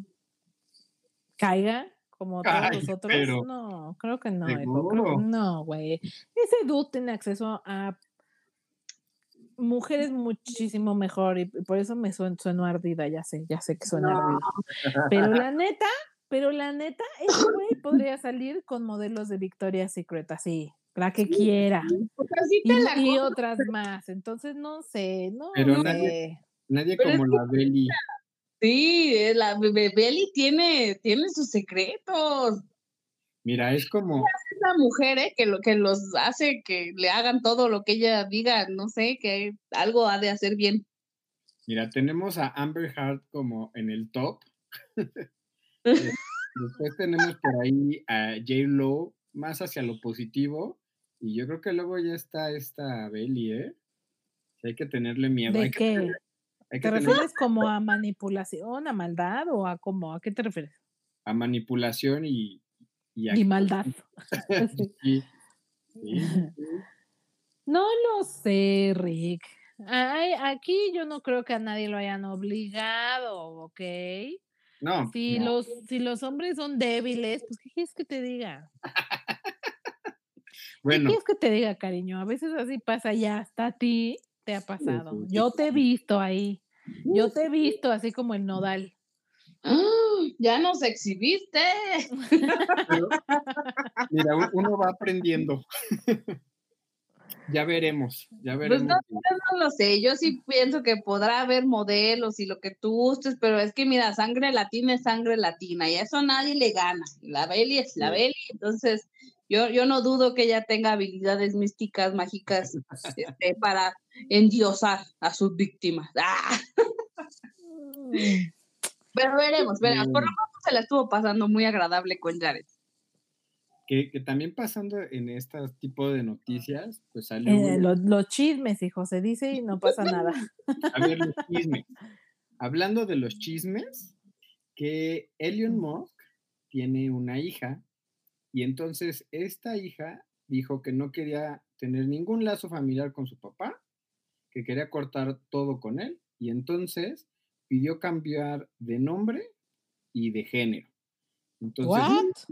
caiga como todos Ay, los otros? pero, No, creo que no, hijo, no, güey. Ese dude tiene acceso a mujeres muchísimo mejor y por eso me sueno, sueno ardida, ya sé, ya sé que suena No. ardida. Pero la neta, pero la neta, ese güey podría salir con modelos de Victoria's Secret, así, la que quiera. O sea, sí Y, la y otras más. Entonces, no sé, no Pero sé. nadie- Nadie Pero como la Belly. Sí, eh, la Be- Beli tiene, tiene sus secretos. Mira, es como, Es la mujer eh, que, lo, que los hace que le hagan todo lo que ella diga. No sé, que algo ha de hacer bien. mira, tenemos a Amber Heard como en el top. Eh, Después tenemos por ahí a J. Lo más hacia lo positivo. Y yo creo que luego ya está esta Belly, ¿eh? Hay que tenerle miedo. ¿De hay que qué? tener- hay que ¿Te tener refieres como a manipulación, a maldad o a cómo? ¿A qué te refieres? a manipulación y, y a- Y maldad. Sí, sí, sí. No lo sé, Rick. Ay, aquí yo no creo que a nadie lo hayan obligado, ¿ok? No, Si, no. los, si los hombres son débiles, pues ¿qué quieres que te diga? Bueno. ¿Qué es que te diga, cariño? A veces así pasa ya, hasta a ti te ha pasado. Yo te he visto ahí. Yo te he visto así como el nodal. Ya nos exhibiste. mira, uno va aprendiendo. ya veremos, ya pues veremos. no, lo sé, yo sí pienso que podrá haber modelos y lo que tú gustes, pero es que mira, sangre latina es sangre latina y eso nadie le gana. La Beli es la Beli, entonces yo, yo no dudo que ella tenga habilidades místicas, mágicas, este, para endiosar a sus víctimas. ¡Ah! Mm. Pero veremos, veremos. Por lo menos se la estuvo pasando muy agradable con Jared. Que, que también pasando en este tipo de noticias, pues sale. Eh, los, chismes, hijo, se dice y no pasa nada. A ver, los chismes. Hablando de los chismes, que Elon Musk tiene una hija y entonces esta hija dijo que no quería tener ningún lazo familiar con su papá, que quería cortar todo con él y entonces pidió cambiar de nombre y de género. Entonces,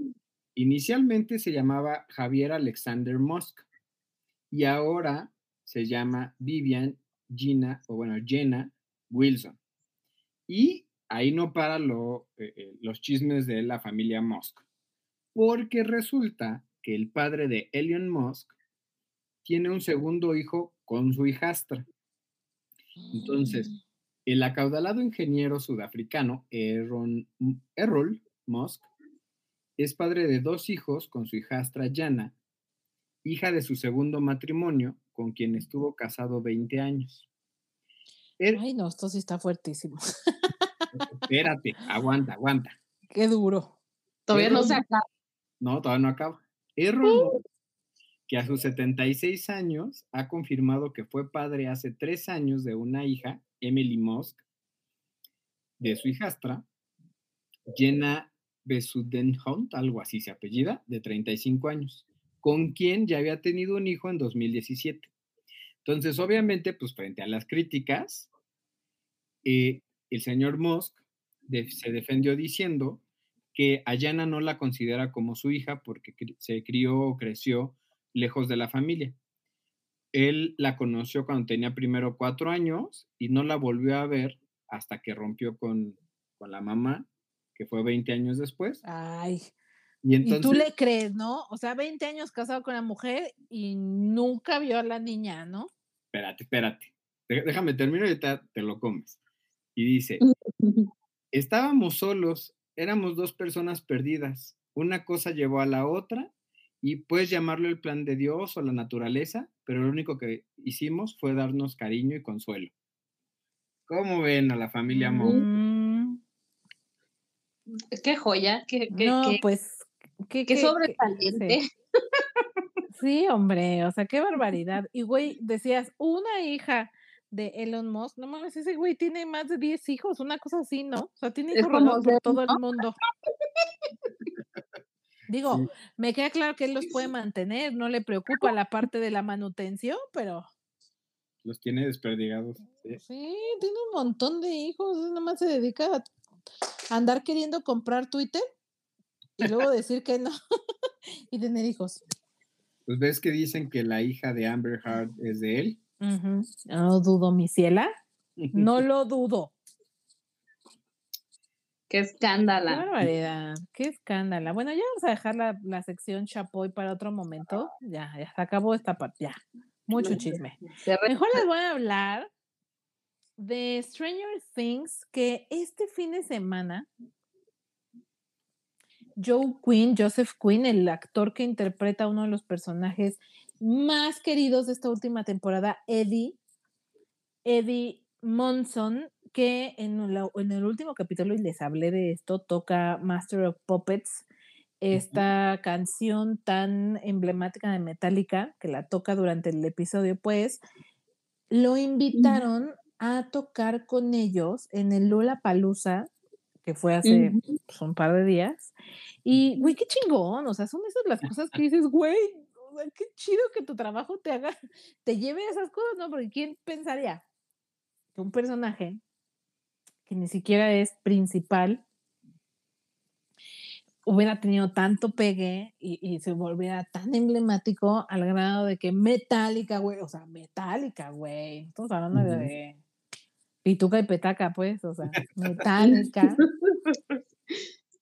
inicialmente se llamaba Javier Alexander Musk y ahora se llama Vivian Gina, o bueno, Jenna Wilson. Y ahí no para lo, eh, eh, los chismes de la familia Musk, porque resulta que el padre de Elon Musk tiene un segundo hijo con su hijastra. Entonces, mm. El acaudalado ingeniero sudafricano Errol Musk es padre de dos hijos con su hijastra Jana, hija de su segundo matrimonio, con quien estuvo casado 20 años. Er Ay, no, esto sí está fuertísimo. Espérate, aguanta, aguanta. Qué duro. Todavía no se acaba. No, todavía no acaba. Errol que a sus 76 años ha confirmado que fue padre hace tres años de una hija Emily Musk, de su hijastra, Jenna Besudenhout, algo así se apellida, de 35 años, con quien ya había tenido un hijo en 2017. Entonces, obviamente, pues frente a las críticas, eh, el señor Musk se defendió diciendo que a Jenna no la considera como su hija porque se crió o creció lejos de la familia. Él la conoció cuando tenía primero cuatro años y no la volvió a ver hasta que rompió con, la mamá, que fue 20 años después. Ay. Y, tú le crees, ¿no? O sea, 20 años casado con la mujer y nunca vio a la niña, ¿no? Espérate, espérate. Déjame terminar y te, te lo comes. Y dice, estábamos solos, éramos dos personas perdidas. Una cosa llevó a la otra y puedes llamarlo el plan de Dios o la naturaleza, pero lo único que hicimos fue darnos cariño y consuelo. ¿Cómo ven a la familia Mo? Mm. Qué joya, qué, no, pues, qué, qué, sobresaliente. Sí. hombre, o sea, qué barbaridad. Y güey, decías, una hija de Elon Musk, no mames, ese güey tiene más de 10 hijos, una cosa así, ¿no? O sea, tiene hijos por todo el mundo. Digo, me queda claro que él los puede mantener, no le preocupa la parte de la manutención, pero... Los tiene desperdigados. Sí, tiene un montón de hijos, nada más se dedica a andar queriendo comprar Twitter y luego decir que no y tener hijos. Pues ves que dicen que la hija de Amber Heard es de él. No dudo, mi ciela. No lo dudo. Qué escándala. Qué barbaridad, qué escándala. Bueno, ya vamos a dejar la, sección Chapoy para otro momento. Ya, ya se acabó esta parte. Ya, mucho chisme. Mejor les voy a hablar de Stranger Things, que este fin de semana Joe Quinn, Joseph Quinn, el actor que interpreta a uno de los personajes más queridos de esta última temporada, Eddie, Eddie Monson, que en, en, el último capítulo, y les hablé de esto, toca Master of Puppets, esta canción tan emblemática de Metallica, que la toca durante el episodio, pues lo invitaron a tocar con ellos en el Lola Palusa, que fue hace pues, un par de días. Y, güey, qué chingón, o sea, son esas las cosas que dices, güey, qué chido que tu trabajo te haga, te lleve a esas cosas, ¿no? Porque ¿quién pensaría que un personaje que ni siquiera es principal, hubiera tenido tanto pegue y, se volviera tan emblemático al grado de que Metallica, güey, o sea, Metallica, güey, estamos hablando de Pituca y Petaca, pues, o sea, Metallica,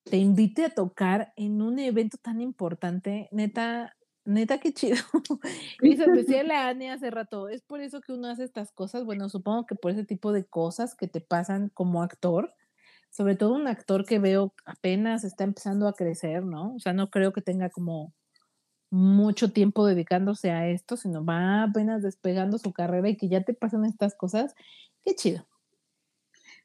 te invite a tocar en un evento tan importante, neta, neta, qué chido. y se decía la Ane hace rato, es por eso que uno hace estas cosas, bueno, supongo que por ese tipo de cosas que te pasan como actor, sobre todo un actor que veo apenas está empezando a crecer, ¿no? O sea, no creo que tenga como mucho tiempo dedicándose a esto, sino va apenas despegando su carrera y que ya te pasan estas cosas, qué chido.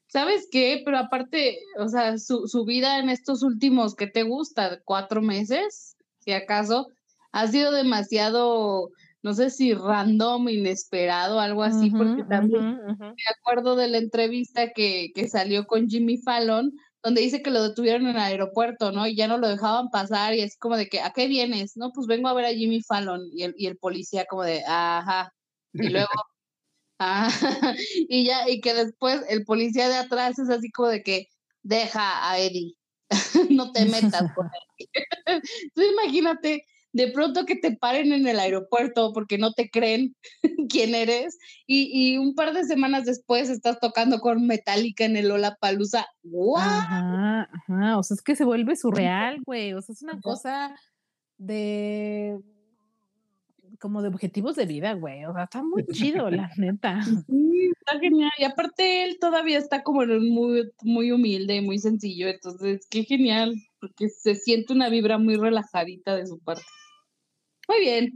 ¿Sabes qué? Pero aparte, o sea, su, su vida en estos últimos, ¿qué te gusta? ¿Cuatro meses? Si acaso, ha sido demasiado no sé si random, inesperado, algo así, porque también me acuerdo de la entrevista que, que, salió con Jimmy Fallon, donde dice que lo detuvieron en el aeropuerto, ¿no? Y ya no lo dejaban pasar y así como de que, ¿a qué vienes? No, pues vengo a ver a Jimmy Fallon y el, y el policía como de, ajá. Y luego, ah, y ya, y que después el policía de atrás es así como de que, deja a Eddie, no te metas con él. Entonces imagínate de pronto que te paren en el aeropuerto porque no te creen quién eres y, un par de semanas después estás tocando con Metallica en el Palusa. ¡Wow! Ajá, ajá, o sea, es que se vuelve surreal, güey, o sea, es una cosa de como de objetivos de vida, güey, o sea, está muy chido, la neta. Sí, está genial, y aparte él todavía está como muy, muy humilde, muy sencillo, entonces, qué genial, porque se siente una vibra muy relajadita de su parte. Muy bien.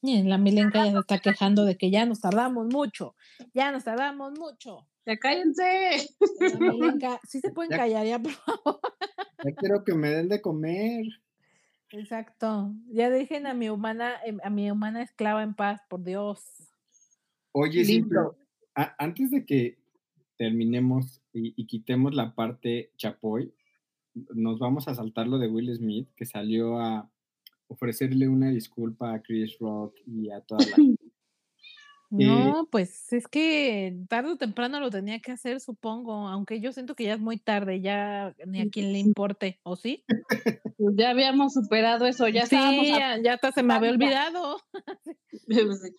Bien, la Milenka ya se está quejando de que ya nos tardamos mucho, ya nos tardamos mucho. Ya cállense. La Milenka, sí se pueden callar ya, por favor. Ya quiero que me den de comer. Exacto. Ya dejen a mi humana, em, a mi humana esclava en paz, por Dios. Oye, sí, pero antes de que terminemos y, y, quitemos la parte chapoy, nos vamos a saltar lo de Will Smith, que salió a, ofrecerle una disculpa a Chris Rock y a toda la No, pues es que tarde o temprano lo tenía que hacer, supongo, aunque yo siento que ya es muy tarde, ya ni a quien le importe, ¿o sí? Pues ya habíamos superado eso, ya sí, ya, hasta se me había olvidado.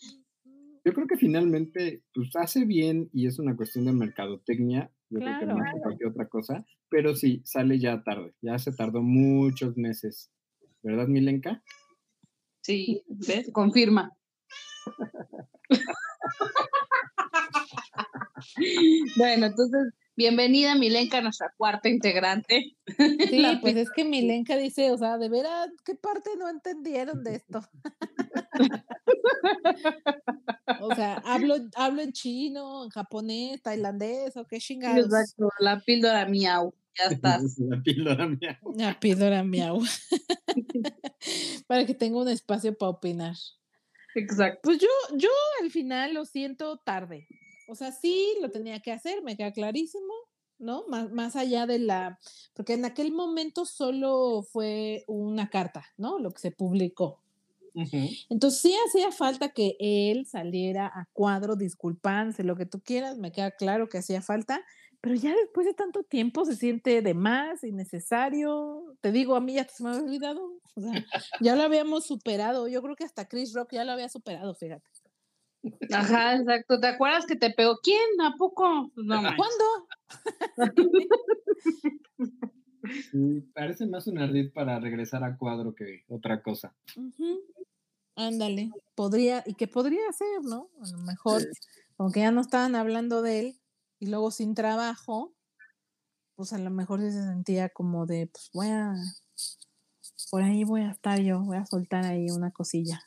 Yo creo que finalmente, pues hace bien y es una cuestión de mercadotecnia, yo creo que más que cualquier otra cosa, pero sí, sale ya tarde, ya se tardó muchos meses ¿verdad, Milenka? Sí, ¿ves? Confirma. bueno, entonces, bienvenida Milenka, nuestra cuarta integrante. Sí, pues es que Milenka dice, o sea, de veras, ¿qué parte no entendieron de esto? o sea, hablo, hablo en chino, en japonés, tailandés, o qué chingados. Exacto, la píldora miau. Ya estás. La píldora miau. La píldora miau. para que tenga un espacio para opinar. Exacto. Pues yo, yo al final lo siento tarde. O sea, sí lo tenía que hacer, me queda clarísimo, ¿no? Más, más allá de la. Porque en aquel momento solo fue una carta, ¿no? Lo que se publicó. Entonces sí hacía falta que él saliera a cuadro, disculpándose, lo que tú quieras, me queda claro que hacía falta, pero ya después de tanto tiempo se siente de más, innecesario. Te digo, a mí ya se me había olvidado. O sea, ya lo habíamos superado. Yo creo que hasta Chris Rock ya lo había superado, fíjate. Ajá, exacto. ¿Te acuerdas que te pegó? ¿Quién? ¿A poco? No, ¿Cuándo? parece más un ardid para regresar a cuadro que otra cosa. Ándale, podría, y que podría ser, ¿no? A lo mejor, aunque ya no estaban hablando de él, y luego sin trabajo, pues a lo mejor se sentía como de, pues voy a, por ahí voy a estar yo, voy a soltar ahí una cosilla.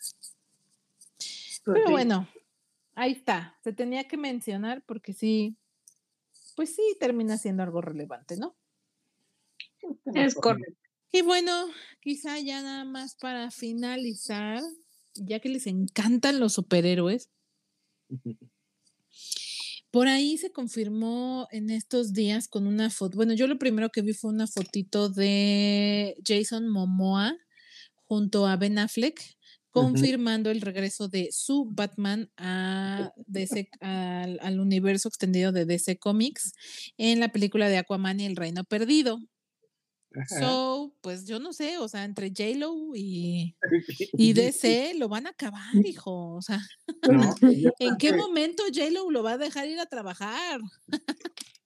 Pues Pero bueno, ahí está, se tenía que mencionar porque sí, pues sí termina siendo algo relevante, ¿no? Es correcto. Y bueno, quizá ya nada más para finalizar, ya que les encantan los superhéroes, por ahí se confirmó en estos días con una foto. Bueno, yo lo primero que vi fue una fotito de Jason Momoa junto a Ben Affleck, confirmando el regreso de su Batman a DC, al, al, universo extendido de DC Comics en la película de Aquaman y el Reino Perdido. So, pues yo no sé, o sea, entre J-Lo y, y DC lo van a acabar, hijo. O sea, ¿en qué momento J-Lo lo va a dejar ir a trabajar?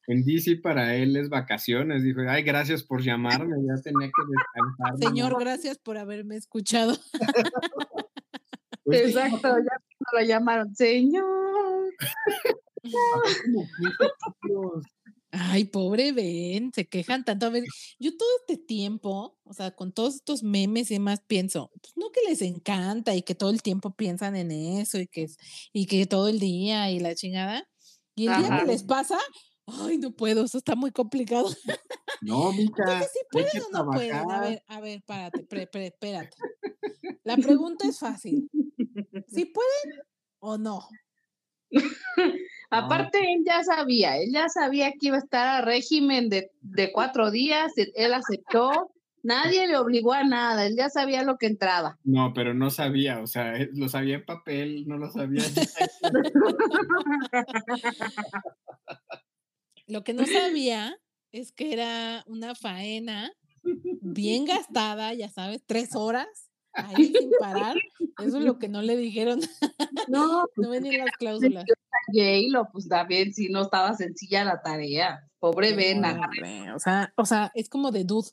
En DC para él es vacaciones. Dijo, ay, gracias por llamarme, ya tenía que descansar. Señor, gracias por haberme escuchado. Pues Exacto, ya lo llamaron, señor. Ay, pobre Ben, se quejan tanto. A ver, yo todo este tiempo, o sea, con todos estos memes y demás, pienso, pues no que les encanta y que todo el tiempo piensan en eso y que, y que todo el día y la chingada. Y el día que les pasa, ay, no puedo, eso está muy complicado. No, mija. si pueden o no pueden. A ver, a ver, párate, espérate. La pregunta es fácil. ¿Si pueden o no? Aparte, él ya sabía, él ya sabía que iba a estar a régimen de, de cuatro días, él aceptó, nadie le obligó a nada, él ya sabía lo que entraba. No, pero no sabía, o sea, lo sabía en papel, no lo sabía. lo que no sabía es que era una faena bien gastada, ya sabes, tres horas ahí sin parar. Eso es lo que no le dijeron. No, no venían las cláusulas. lo pues también si no estaba sencilla la tarea. Pobre Vena. O sea, o sea, es como de dud.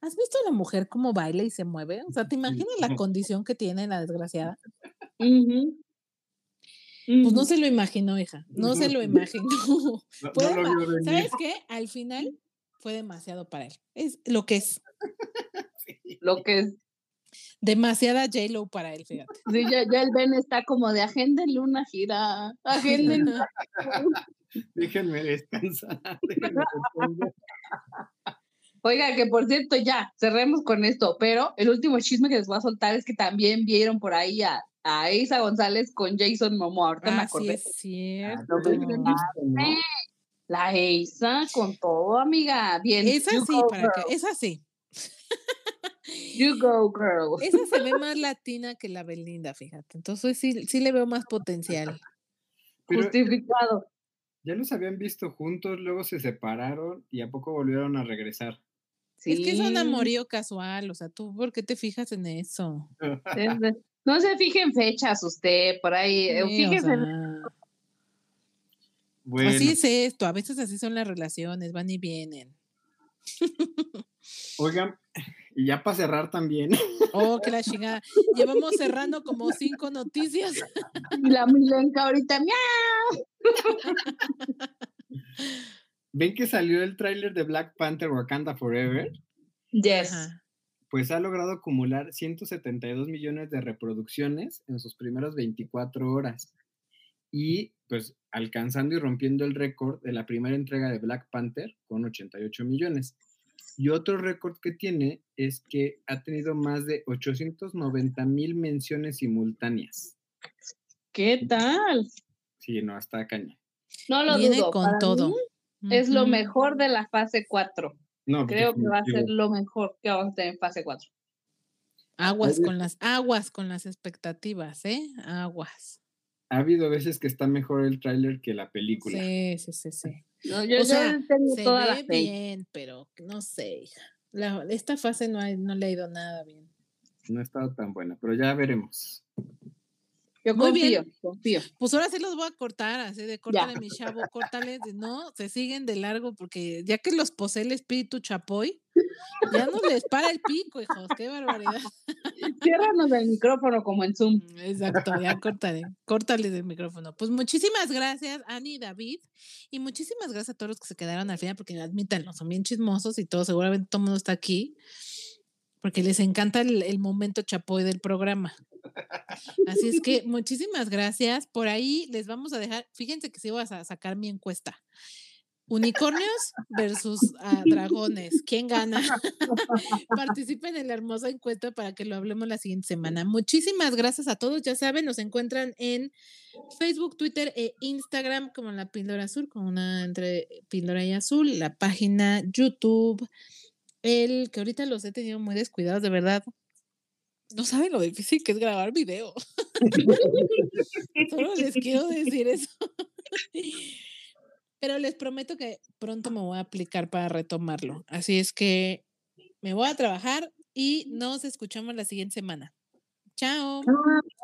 ¿Has visto a la mujer cómo baila y se mueve? O sea, ¿te imaginas la condición que tiene la desgraciada? Pues no se lo imaginó, hija. No se lo imaginó. ¿Sabes qué? Al final fue demasiado para él. Es lo que es. Lo que es. Demasiada J-Lo para él, fíjate. Sí, ya, el Ben está como de agéndenle una gira. Agéndenle. Déjenme descansar. Oiga, que por cierto, ya, cerremos con esto, pero el último chisme que les voy a soltar es que también vieron por ahí a, a Isa González con Jason Momoa. Ahorita me acordé. Sí es cierto. Ah, la Isa con todo, amiga. Bien. Esa sí, para que, esa sí. You go, girl. Esa se ve más latina que la Belinda, fíjate. Entonces sí, sí le veo más potencial. Justificado. Ya los habían visto juntos, luego se separaron y a poco volvieron a regresar. Es que es un amorío casual, o sea, tú, ¿por qué te fijas en eso? No se fijen fechas usted, por ahí, eh, fíjese. Bueno. Así es esto, a veces así son las relaciones, van y vienen. Oigan, y ya para cerrar también. Oh, que la chingada. Llevamos cerrando como cinco noticias. La milenca ahorita, miau. ¿Ven que salió el tráiler de Black Panther Wakanda Forever? Yes. Pues ha logrado acumular 172 millones de reproducciones en sus primeras 24 horas. Y pues alcanzando y rompiendo el récord de la primera entrega de Black Panther con 88 millones. Y otro récord que tiene es que ha tenido más de 890 mil menciones simultáneas. ¿Qué tal? Sí, no, hasta caña. No lo Viene dudo. con todo. Es lo mejor de la fase 4. No, Creo que va a ser lo mejor que vamos a tener en fase 4. Aguas con las aguas con las expectativas, ¿eh? Aguas. Ha habido veces que está mejor el tráiler que la película. Sí, sí, sí, sí. No, yo, o sea, se ve bien, pero no sé, esta fase no, no le ha ido nada bien. No ha estado tan buena, pero ya veremos. Yo Muy confío, bien. confío. Pues ahora sí los voy a cortar, así de córtale mi chavo, córtale, no, se siguen de largo porque ya que los posee el espíritu chapoy, ya no les para el pico, hijos, qué barbaridad. Ciérranos el micrófono como en Zoom. Mm, exacto, ya córtale, córtale del micrófono. Pues muchísimas gracias, Ani y David, y muchísimas gracias a todos los que se quedaron al final, porque admítanlo, son bien chismosos y todo, seguramente todo el mundo está aquí, porque les encanta el, el momento chapoy del programa. Así es que muchísimas gracias. Por ahí les vamos a dejar, fíjense que si vas a sacar mi encuesta. Unicornios versus ah, dragones. ¿Quién gana? Participen en la hermosa encuesta para que lo hablemos la siguiente semana. Muchísimas gracias a todos. Ya saben, nos encuentran en Facebook, Twitter e Instagram como la píldora azul, con una entre píldora y azul, la página YouTube, el que ahorita los he tenido muy descuidados, de verdad no saben lo difícil que es grabar video. Solo les quiero decir eso pero les prometo que pronto me voy a aplicar para retomarlo. Así es que me voy a trabajar y nos escuchamos la siguiente semana. Chao.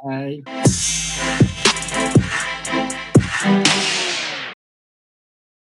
Bye.